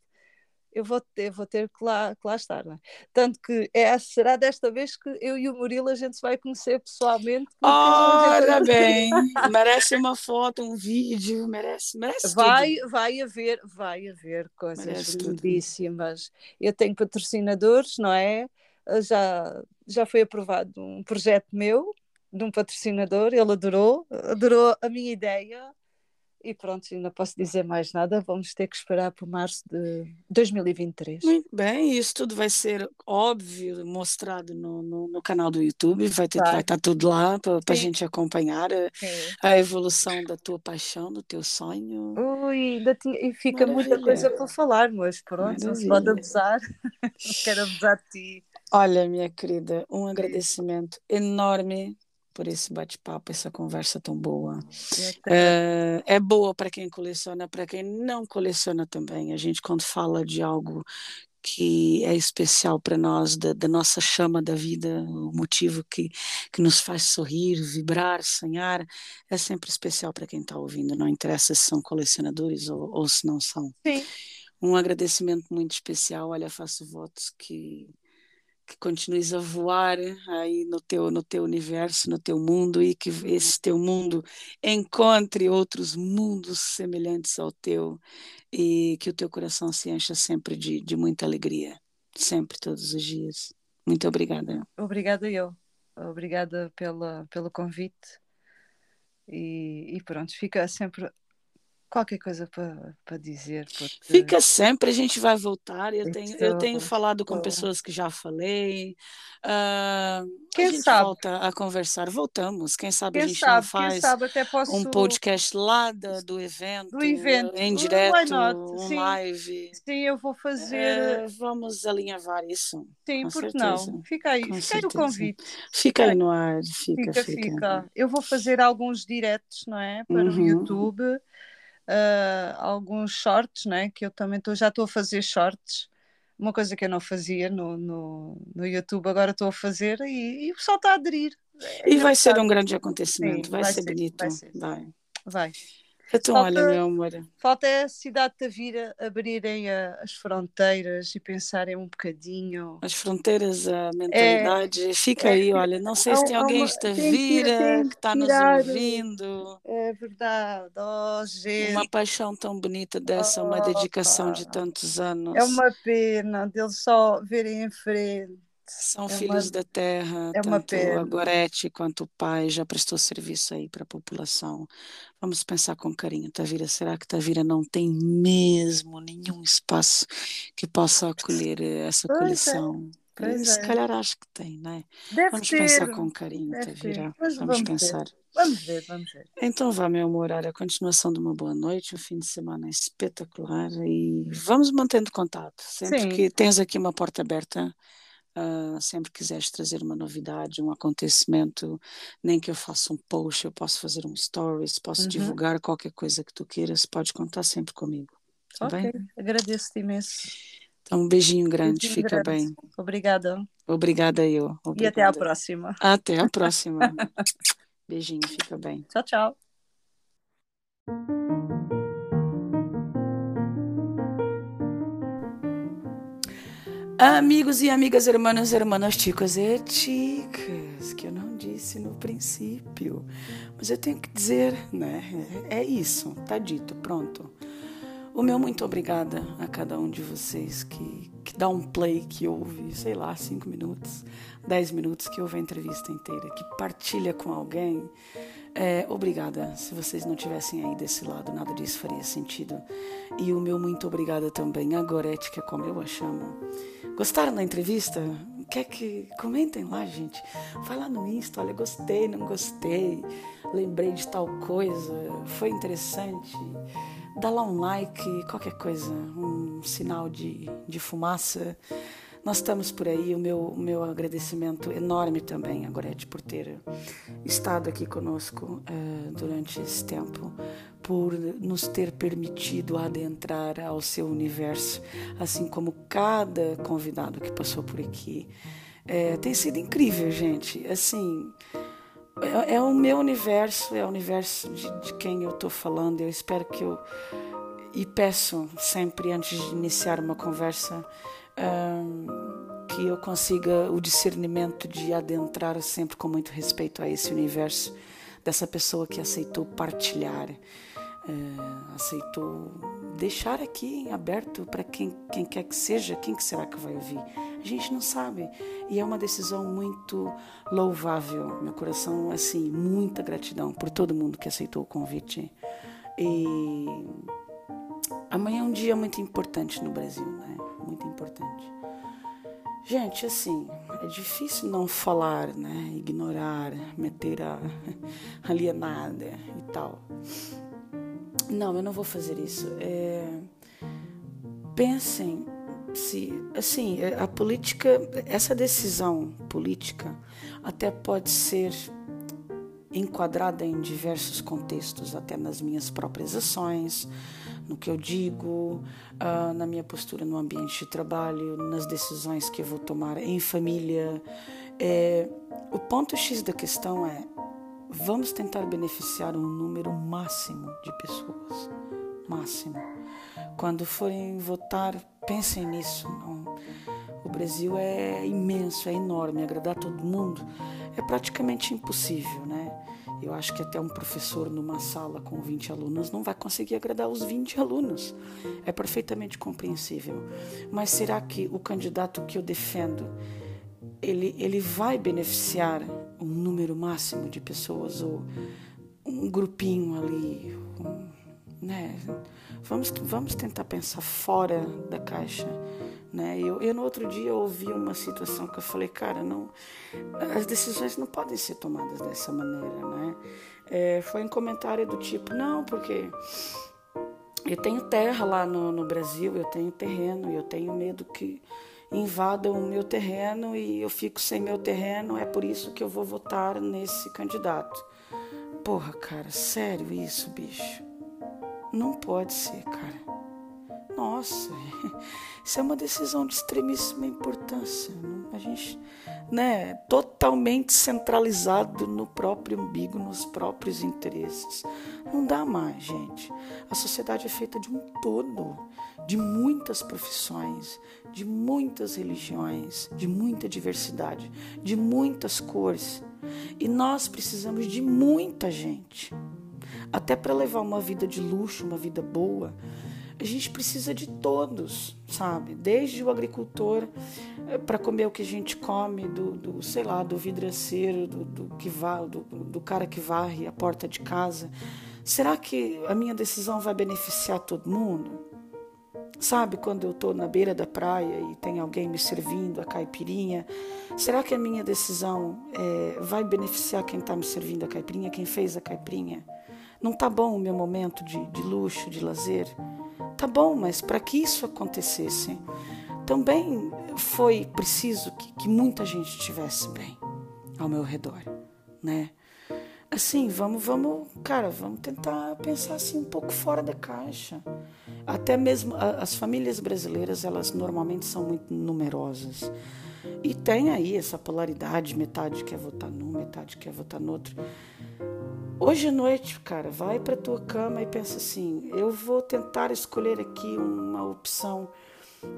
eu vou ter, vou ter que, lá, que lá estar. É? Tanto que é, será desta vez que eu e o Murilo a gente se vai conhecer pessoalmente. Ora bem, merece uma foto, um vídeo, merece, merece vai, tudo. Vai haver, vai haver coisas merece lindíssimas. Tudo. Eu tenho patrocinadores, não é? Já, já foi aprovado um projeto meu de um patrocinador, ele adorou, adorou a minha ideia e pronto, ainda posso dizer mais nada, vamos ter que esperar por março de 2023. Muito bem, isso tudo vai ser óbvio, mostrado no, no, no canal do YouTube, vai, ter, vai estar tá tudo lá para a gente acompanhar a, a, evolução da tua paixão, do teu sonho. Ui, ainda tinha, e fica Maravilha. muita coisa para falar, mas pronto, não se pode abusar, não quero abusar de ti. Olha, minha querida, um agradecimento enorme por esse bate-papo, essa conversa tão boa. É, é boa para quem coleciona, para quem não coleciona também. A gente, quando fala de algo que é especial para nós, da, da, nossa chama da vida, o motivo que, que nos faz sorrir, vibrar, sonhar, é sempre especial para quem está ouvindo, não interessa se são colecionadores ou, ou se não são. Sim. Um agradecimento muito especial, olha, faço votos que que continues a voar aí no teu, no teu universo, no teu mundo e que esse teu mundo encontre outros mundos semelhantes ao teu e que o teu coração se encha sempre de, de muita alegria, sempre, todos os dias. Muito obrigada. Obrigada eu. Obrigada pela, pelo convite. E, e pronto, fica sempre qualquer coisa para, para dizer. Porque... Fica sempre, a gente vai voltar. Eu tenho, eu tenho falado com pessoas que já falei. Uh, quem a gente sabe? volta a conversar. Voltamos. Quem sabe quem a gente sabe, faz posso... um podcast lá do, do evento, do evento. em direto, um Sim. live. Sim, eu vou fazer. É, vamos alinhavar isso. Sim, porque não? Fica aí, fica aí o convite. Fica aí no ar. Fica, fica, fica. fica. Eu vou fazer alguns diretos, não é? Para uhum. o YouTube uh, alguns shorts, né? que eu também tô, já estou a fazer shorts, uma coisa que eu não fazia no, no, no YouTube, agora estou a fazer e, e o pessoal está a aderir. É e vai ser um grande acontecimento, Sim, vai, vai, ser, ser bonito. Vai. Ser. vai. vai. Então, falta, olha, meu amor. Falta a cidade de Tavira abrirem a, as fronteiras e pensarem um bocadinho. As fronteiras, a mentalidade. É, Fica é, aí, olha. Não sei se tem alguém de Tavira que está nos ouvindo. É verdade. Oh, gente. Uma paixão tão bonita dessa, oh, uma dedicação de tantos anos. É uma pena deles só verem em frente. São é filhos uma, da terra, é tanto a Gorete quanto o pai já prestou serviço aí para a população. Vamos pensar com carinho, Tavira, será que Tavira não tem mesmo nenhum espaço que possa acolher essa pois é, coleção? É. Se calhar acho que tem, não é? Deve vamos ter, pensar com carinho, Tavira. Vamos, vamos, pensar. Ver. Vamos ver, vamos ver. Então vá, meu amor, a continuação de uma boa noite, um fim de semana espetacular e vamos mantendo contato. Sempre Sim. que tens aqui uma porta aberta, Uh, sempre quiseres trazer uma novidade, um acontecimento, nem que eu faça um post, eu posso fazer um stories, posso uhum. divulgar qualquer coisa que tu queiras, pode contar sempre comigo. Tá ok, agradeço-te imenso. Um beijinho grande, Beijinho fica grande. bem. Obrigada. Obrigada eu. E até Obrigada. próxima. Até a próxima. Beijinho, fica bem. Tchau, tchau. Amigos e amigas, hermanos, hermanas, chicos e chicas, que eu não disse no princípio, mas eu tenho que dizer, né? É isso, tá dito, pronto. O meu muito obrigada a cada um de vocês que, que dá um play, que ouve, sei lá, cinco minutos, dez minutos, que ouve a entrevista inteira, que partilha com alguém. É, obrigada. Se vocês não tivessem aí desse lado, nada disso faria sentido. E o meu muito obrigada também a Gorete, que é como eu a chamo. Gostaram da entrevista? Quer que comentem lá, gente? Vai lá no Insta, olha, gostei, não gostei, lembrei de tal coisa, foi interessante. Dá lá um like, qualquer coisa, um sinal de, de fumaça. Nós estamos por aí, o meu, o meu agradecimento enorme também a Gorete por ter estado aqui conosco eh, durante esse tempo, por nos ter permitido adentrar ao seu universo, assim como cada convidado que passou por aqui. Eh, tem sido incrível, gente. Assim, é, é o meu universo, é o universo de, de quem eu estou falando. Eu espero que eu. E peço sempre, antes de iniciar uma conversa, hum, que eu consiga o discernimento de adentrar sempre com muito respeito a esse universo dessa pessoa que aceitou partilhar, eh, aceitou deixar aqui em aberto para quem, quem quer que seja, quem que será que vai ouvir. A gente não sabe. E é uma decisão muito louvável. Meu coração, assim, muita gratidão por todo mundo que aceitou o convite. E amanhã é um dia muito importante no Brasil, né? Muito importante. Gente, assim, é difícil não falar, né? Ignorar, meter a alienada e tal. Não, eu não vou fazer isso. É... Pensem se, assim, a política, essa decisão política até pode ser enquadrada em diversos contextos, até nas minhas próprias ações, no que eu digo, uh, na minha postura no ambiente de trabalho, nas decisões que eu vou tomar em família. É, o ponto X da questão é: vamos tentar beneficiar um número máximo de pessoas. Máximo. Quando forem votar, pensem nisso. Não. O Brasil é imenso, é enorme, agradar todo mundo é praticamente impossível, né? Eu acho que até um professor numa sala com 20 alunos não vai conseguir agradar os 20 alunos. É perfeitamente compreensível. Mas será que o candidato que eu defendo ele, ele vai beneficiar um número máximo de pessoas ou um grupinho ali, um, né? Vamos, vamos tentar pensar fora da caixa. Né? Eu, eu no outro dia ouvi uma situação que eu falei, cara, não, as decisões não podem ser tomadas dessa maneira, né? É, foi um comentário do tipo, não, porque eu tenho terra lá no, no Brasil, eu tenho terreno, e eu tenho medo que invadam o meu terreno e eu fico sem meu terreno, é por isso que eu vou votar nesse candidato. Porra, cara, sério isso, bicho? Não pode ser, cara. Nossa, isso é uma decisão de extremíssima importância. A gente, né, totalmente centralizado no próprio umbigo, nos próprios interesses. Não dá mais, gente. A sociedade é feita de um todo, de muitas profissões, de muitas religiões, de muita diversidade, de muitas cores. E nós precisamos de muita gente. Até para levar uma vida de luxo, uma vida boa, a gente precisa de todos, sabe? Desde o agricultor para comer o que a gente come, do, do sei lá, do vidraceiro, do, do que vá, do, do cara que varre a porta de casa. Será que a minha decisão vai beneficiar todo mundo? Sabe, quando eu estou na beira da praia e tem alguém me servindo a caipirinha, será que a minha decisão é, vai beneficiar quem está me servindo a caipirinha, quem fez a caipirinha? Não tá bom o meu momento de, de luxo, de lazer? Tá bom, mas para que isso acontecesse, também foi preciso que, que muita gente estivesse bem ao meu redor, né? Assim, vamos, vamos, cara, vamos tentar pensar assim um pouco fora da caixa. até mesmo as famílias brasileiras, elas normalmente são muito numerosas. E tem aí essa polaridade, metade quer votar num, metade quer votar no outro. Hoje à noite, cara, vai para tua cama e pensa assim: eu vou tentar escolher aqui uma opção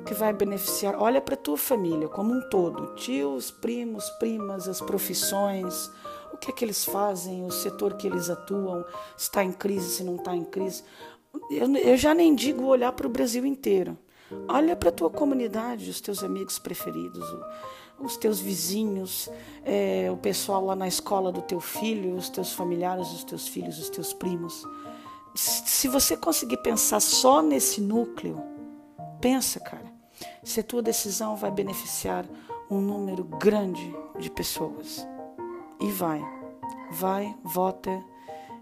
que vai beneficiar. Olha para tua família como um todo, tios, primos, primas, as profissões, o que é que eles fazem, o setor que eles atuam, se está em crise, se não está em crise. Eu, eu já nem digo olhar para o Brasil inteiro. Olha para tua comunidade, os teus amigos preferidos, os teus vizinhos, é, o pessoal lá na escola do teu filho, os teus familiares, os teus filhos, os teus primos. Se você conseguir pensar só nesse núcleo, pensa, cara, se a tua decisão vai beneficiar um número grande de pessoas. E vai, vai, vota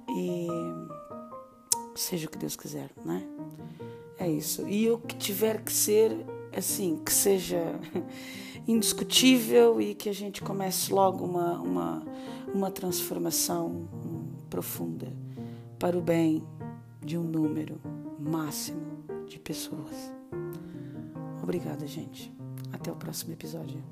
e seja o que Deus quiser, né? É isso. E o que tiver que ser, assim, que seja indiscutível e que a gente comece logo uma, uma, uma transformação profunda para o bem de um número máximo de pessoas. Obrigada, gente. Até o próximo episódio.